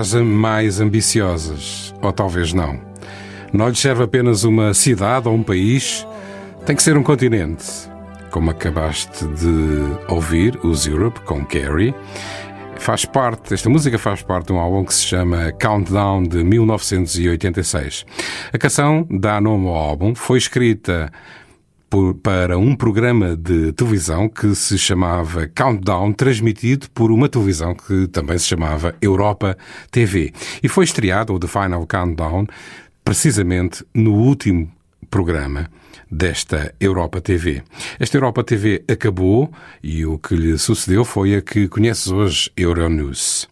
As mais ambiciosas, ou talvez não. Não lhes serve apenas uma cidade ou um país, tem que ser um continente. Como acabaste de ouvir, os Europe com Carrie. Faz parte, esta música faz parte de um álbum que se chama Countdown de 1986. A canção dá nome ao álbum, foi escrita por- para um programa de televisão que se chamava Countdown, transmitido por uma televisão que também se chamava Europa TV. E foi estreado, o The Final Countdown, precisamente no último programa desta Europa TV. Esta Europa TV acabou e o que lhe sucedeu foi a que conheces hoje, Euronews.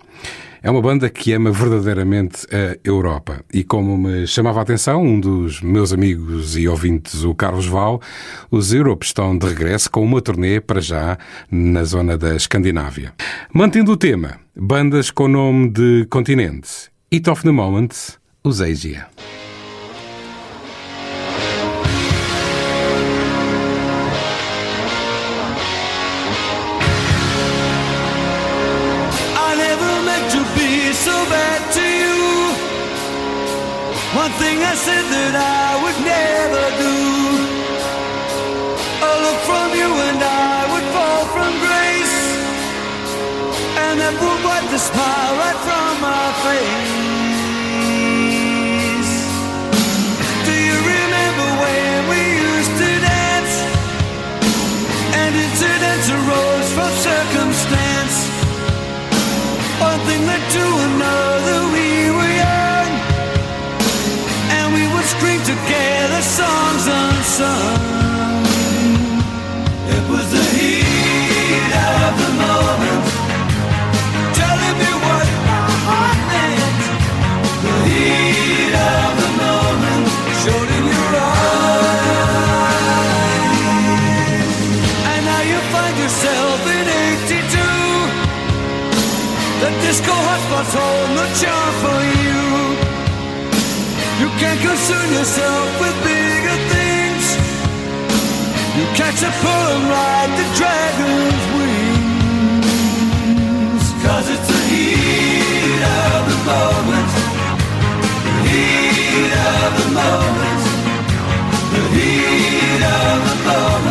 É uma banda que ama verdadeiramente a Europa. E como me chamava a atenção um dos meus amigos e ouvintes, o Carlos Val, os Europe estão de regresso com uma turnê para já na zona da Escandinávia. Mantendo o tema, bandas com nome de continente. It of the Moment, os Asia. Said that I would never do. A look from you and I would fall from grace. And that would wipe the smile right from my face. Disco hotspots hold the charm for you. You can't concern yourself with bigger things. You catch a pull and ride the dragon's wings. Cause it's the heat of the moment. The heat of the moment. The heat of the moment.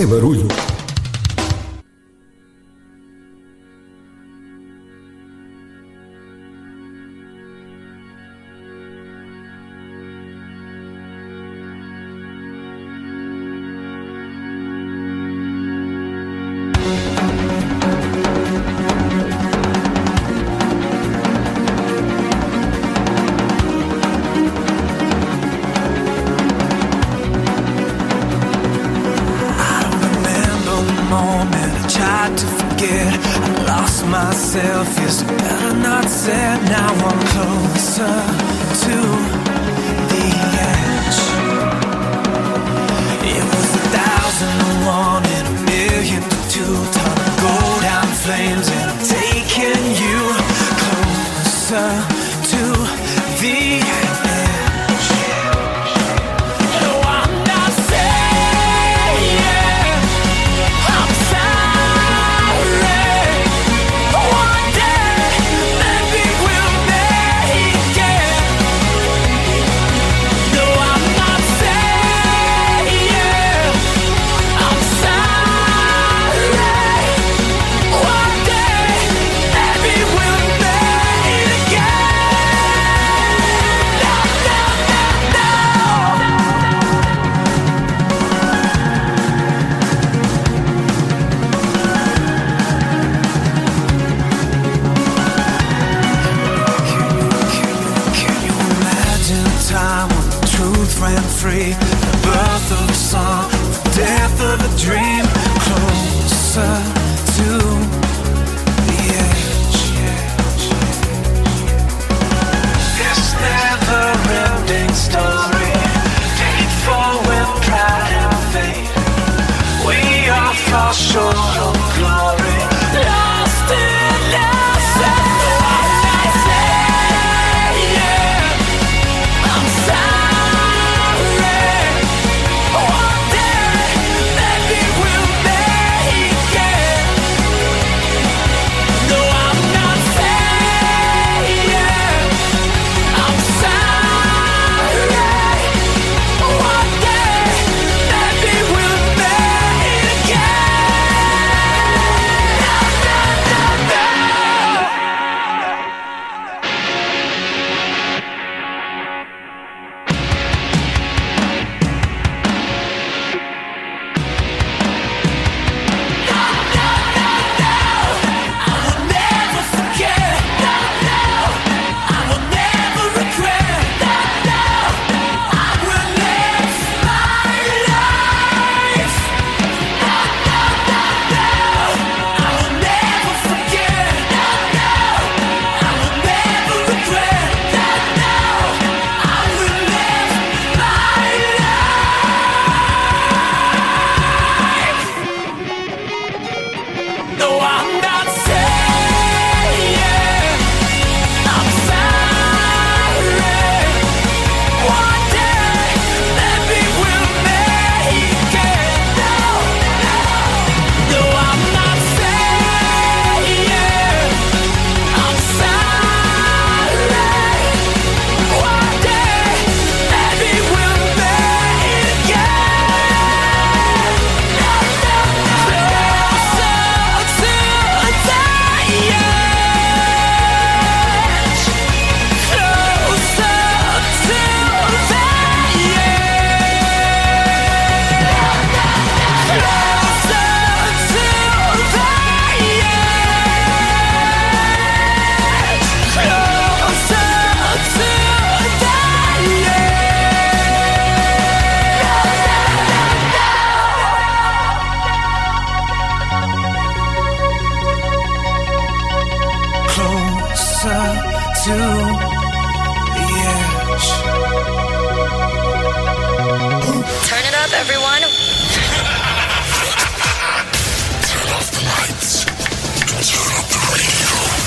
É barulho.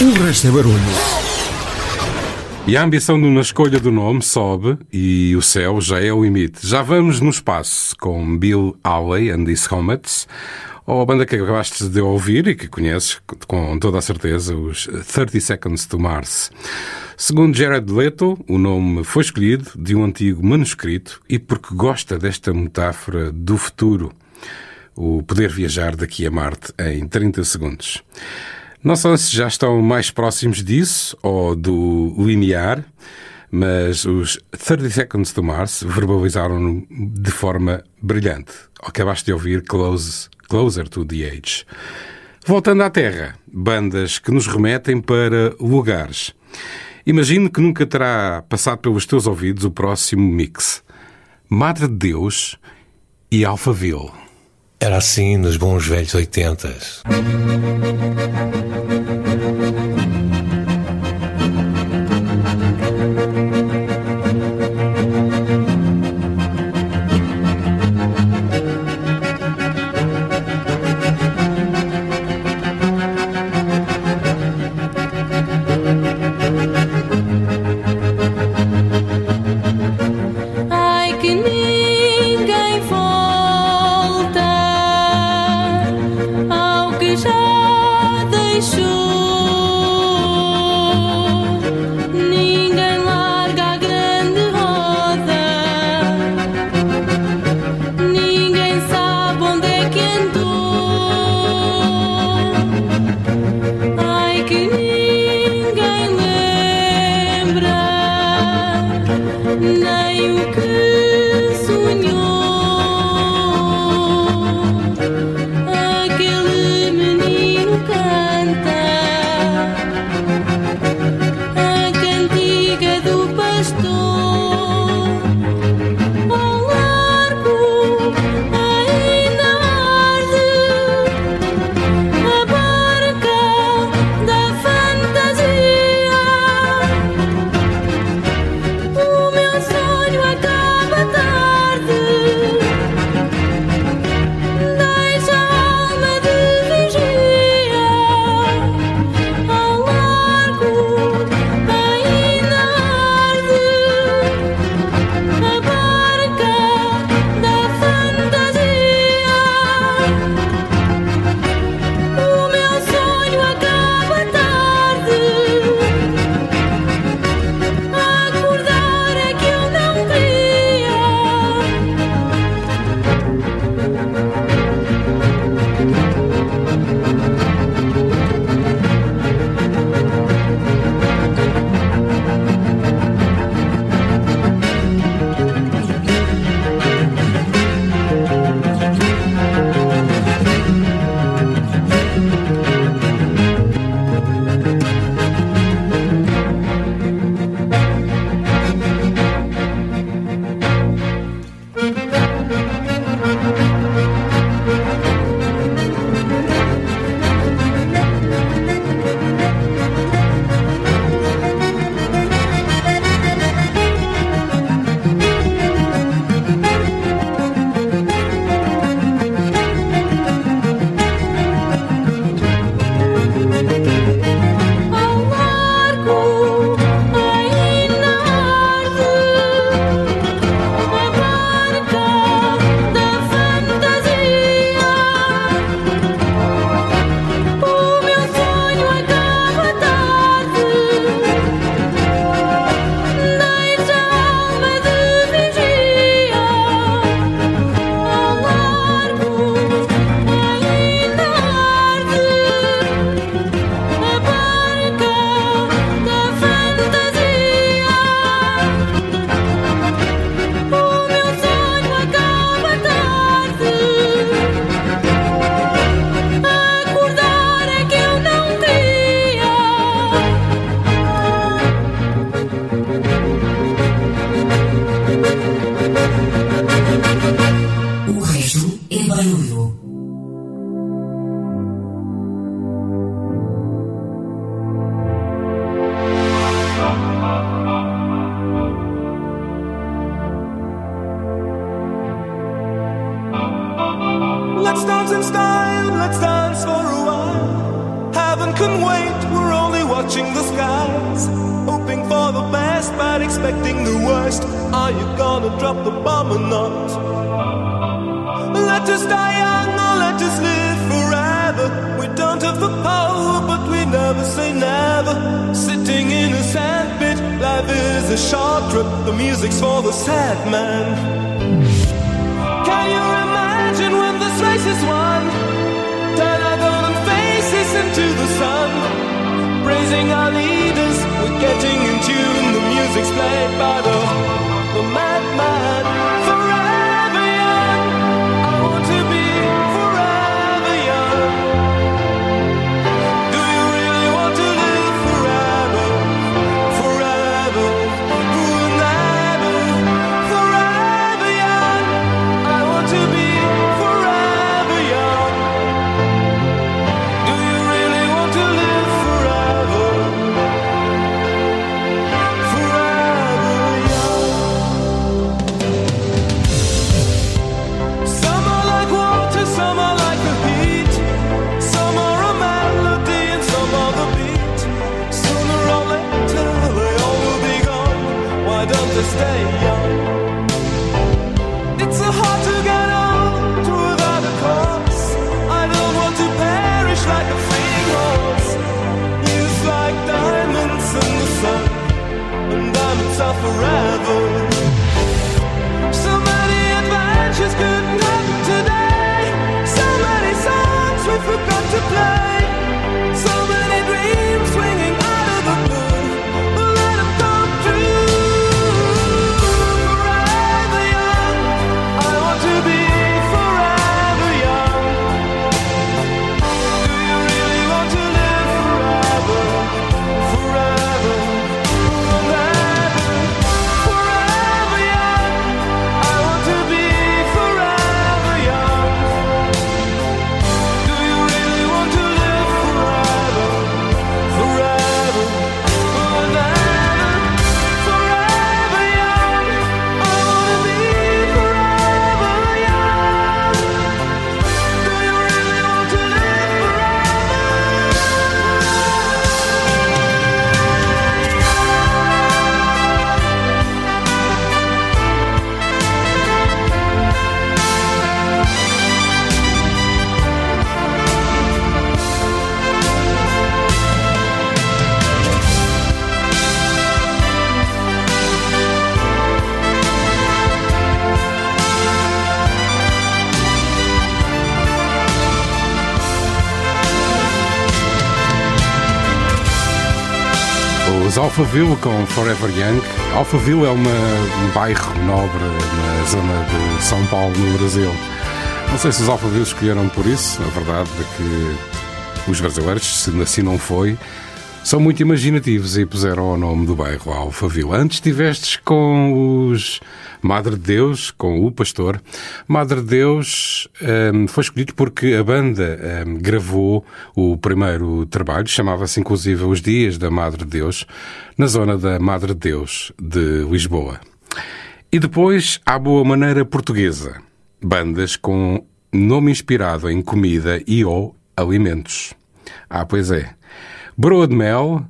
O resto é barulho. E a ambição na escolha do nome sobe e o céu já é o limite. Já vamos no espaço com Bill Hawley and his Comets, ou a banda que acabaste de ouvir e que conheces com toda a certeza, os 30 Seconds to Mars. Segundo Jared Leto, o nome foi escolhido de um antigo manuscrito e porque gosta desta metáfora do futuro, o poder viajar daqui a Marte em 30 segundos. Não sei se já estão mais próximos disso ou do limiar, mas os 30 Seconds to Mars verbalizaram de forma brilhante. Acabaste de ouvir Close, Closer to the Age. Voltando à Terra, bandas que nos remetem para lugares. Imagino que nunca terá passado pelos teus ouvidos o próximo mix. Madre de Deus e Alphaville. Era assim nos bons velhos oitentas. Alphaville com Forever Young. Alphaville é uma, um bairro nobre na zona de São Paulo, no Brasil. Não sei se os Alphaville escolheram por isso, a verdade é que os brasileiros, se assim não foi, são muito imaginativos e puseram o nome do bairro Alphaville. Antes tivestes com os Madre de Deus, com o Pastor. Madre de Deus hum, foi escolhido porque a banda hum, gravou o primeiro trabalho, chamava-se inclusive Os Dias da Madre de Deus, na zona da Madre de Deus de Lisboa. E depois, à boa maneira portuguesa, bandas com nome inspirado em comida e ou alimentos. Ah, pois é. Broa de mel,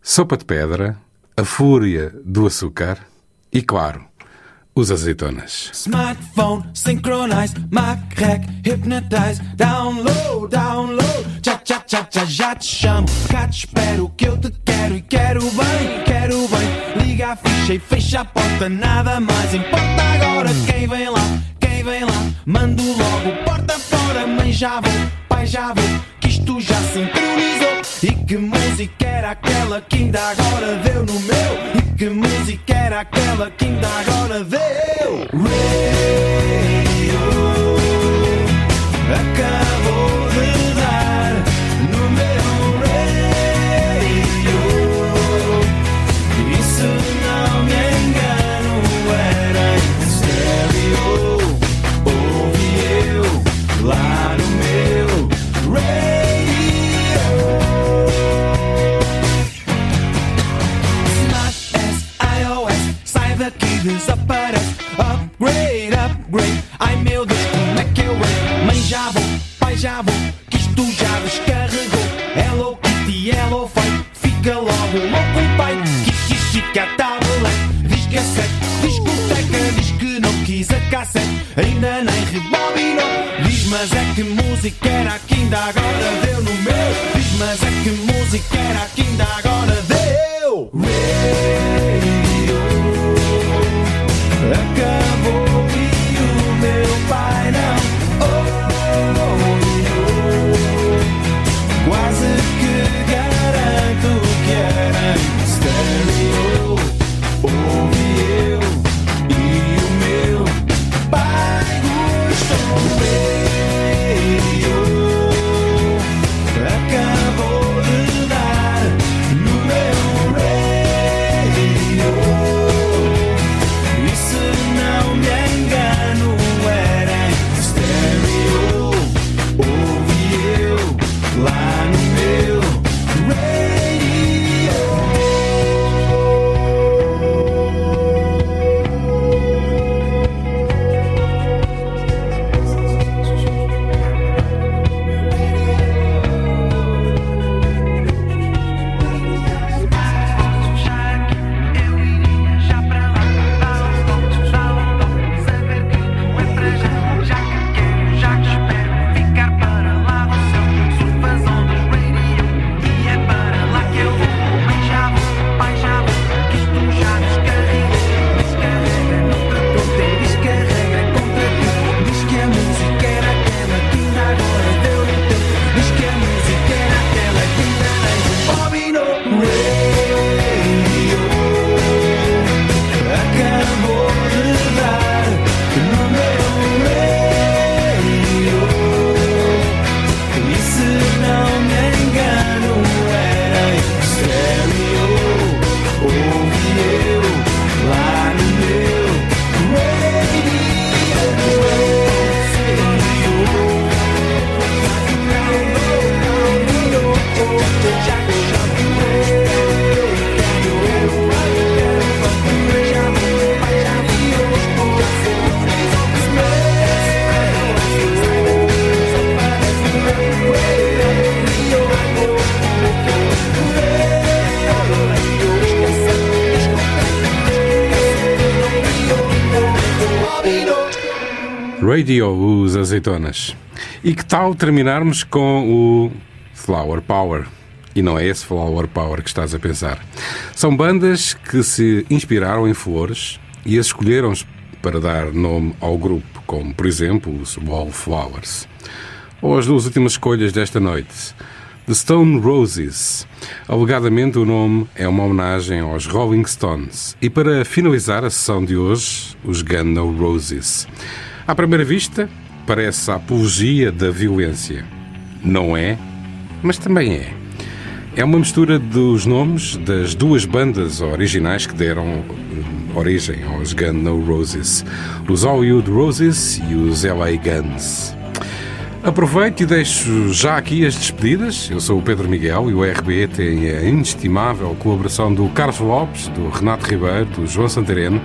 sopa de pedra, a fúria do açúcar e, claro, os azeitonas. Smartphone, synchronize, Mac, hack, hypnotize, download, download, tcha tcha tcha tcha, já te chamo, cá te espero que eu te quero e quero bem, quero bem, liga a ficha e fecha a porta, nada mais importa agora. Quem vem lá, quem vem lá, mando logo, porta fora, mãe já vou, pai já vou, isto já sincronizou, e que música era aquela que ainda agora deu no meu, e que música era aquela que ainda agora deu. Radio. Acabou desaparece. Upgrade, upgrade. Ai meu Deus, como é que eu erro? Mãe já vou, pai já vou, que isto já descarregou. Hello Kitty, hello fight, fica logo louco o pai. Kiki, chica, tablet, diz que é certo. Discoteca, diz que não quis a cassete, ainda nem rebobinou. Diz, mas é que música era que ainda agora deu no meu. Diz, mas é que música era que ainda agora deu. Radio azeitonas. E que tal terminarmos com o Flower Power? E não é esse Flower Power que estás a pensar. São bandas que se inspiraram em flores e as escolheram para dar nome ao grupo, como por exemplo os Wallflowers. Ou as duas últimas escolhas desta noite: The Stone Roses. Alegadamente, o nome é uma homenagem aos Rolling Stones. E para finalizar a sessão de hoje, os Gun No Roses. À primeira vista, parece a apologia da violência. Não é, mas também é. É uma mistura dos nomes das duas bandas originais que deram hum, origem aos Gun No Roses: os Hollywood Roses e os LA Guns. Aproveito e deixo já aqui as despedidas. Eu sou o Pedro Miguel e o RB tem a inestimável colaboração do Carlos Lopes, do Renato Ribeiro, do João Santareno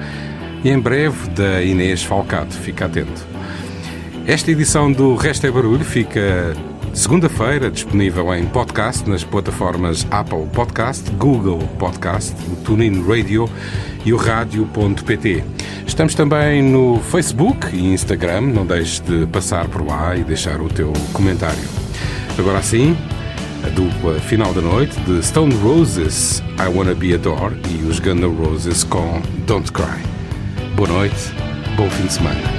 e em breve da Inês Falcato. Fica atento. Esta edição do Resto é Barulho fica segunda-feira disponível em podcast nas plataformas Apple Podcast, Google Podcast, o TuneIn Radio e o rádio.pt. Estamos também no Facebook e Instagram, não deixes de passar por lá e deixar o teu comentário. Agora sim, a dupla final da noite de Stone Roses, I Wanna Be Adored e os Gun N' Roses com Don't Cry. Boa noite, bom fim de semana.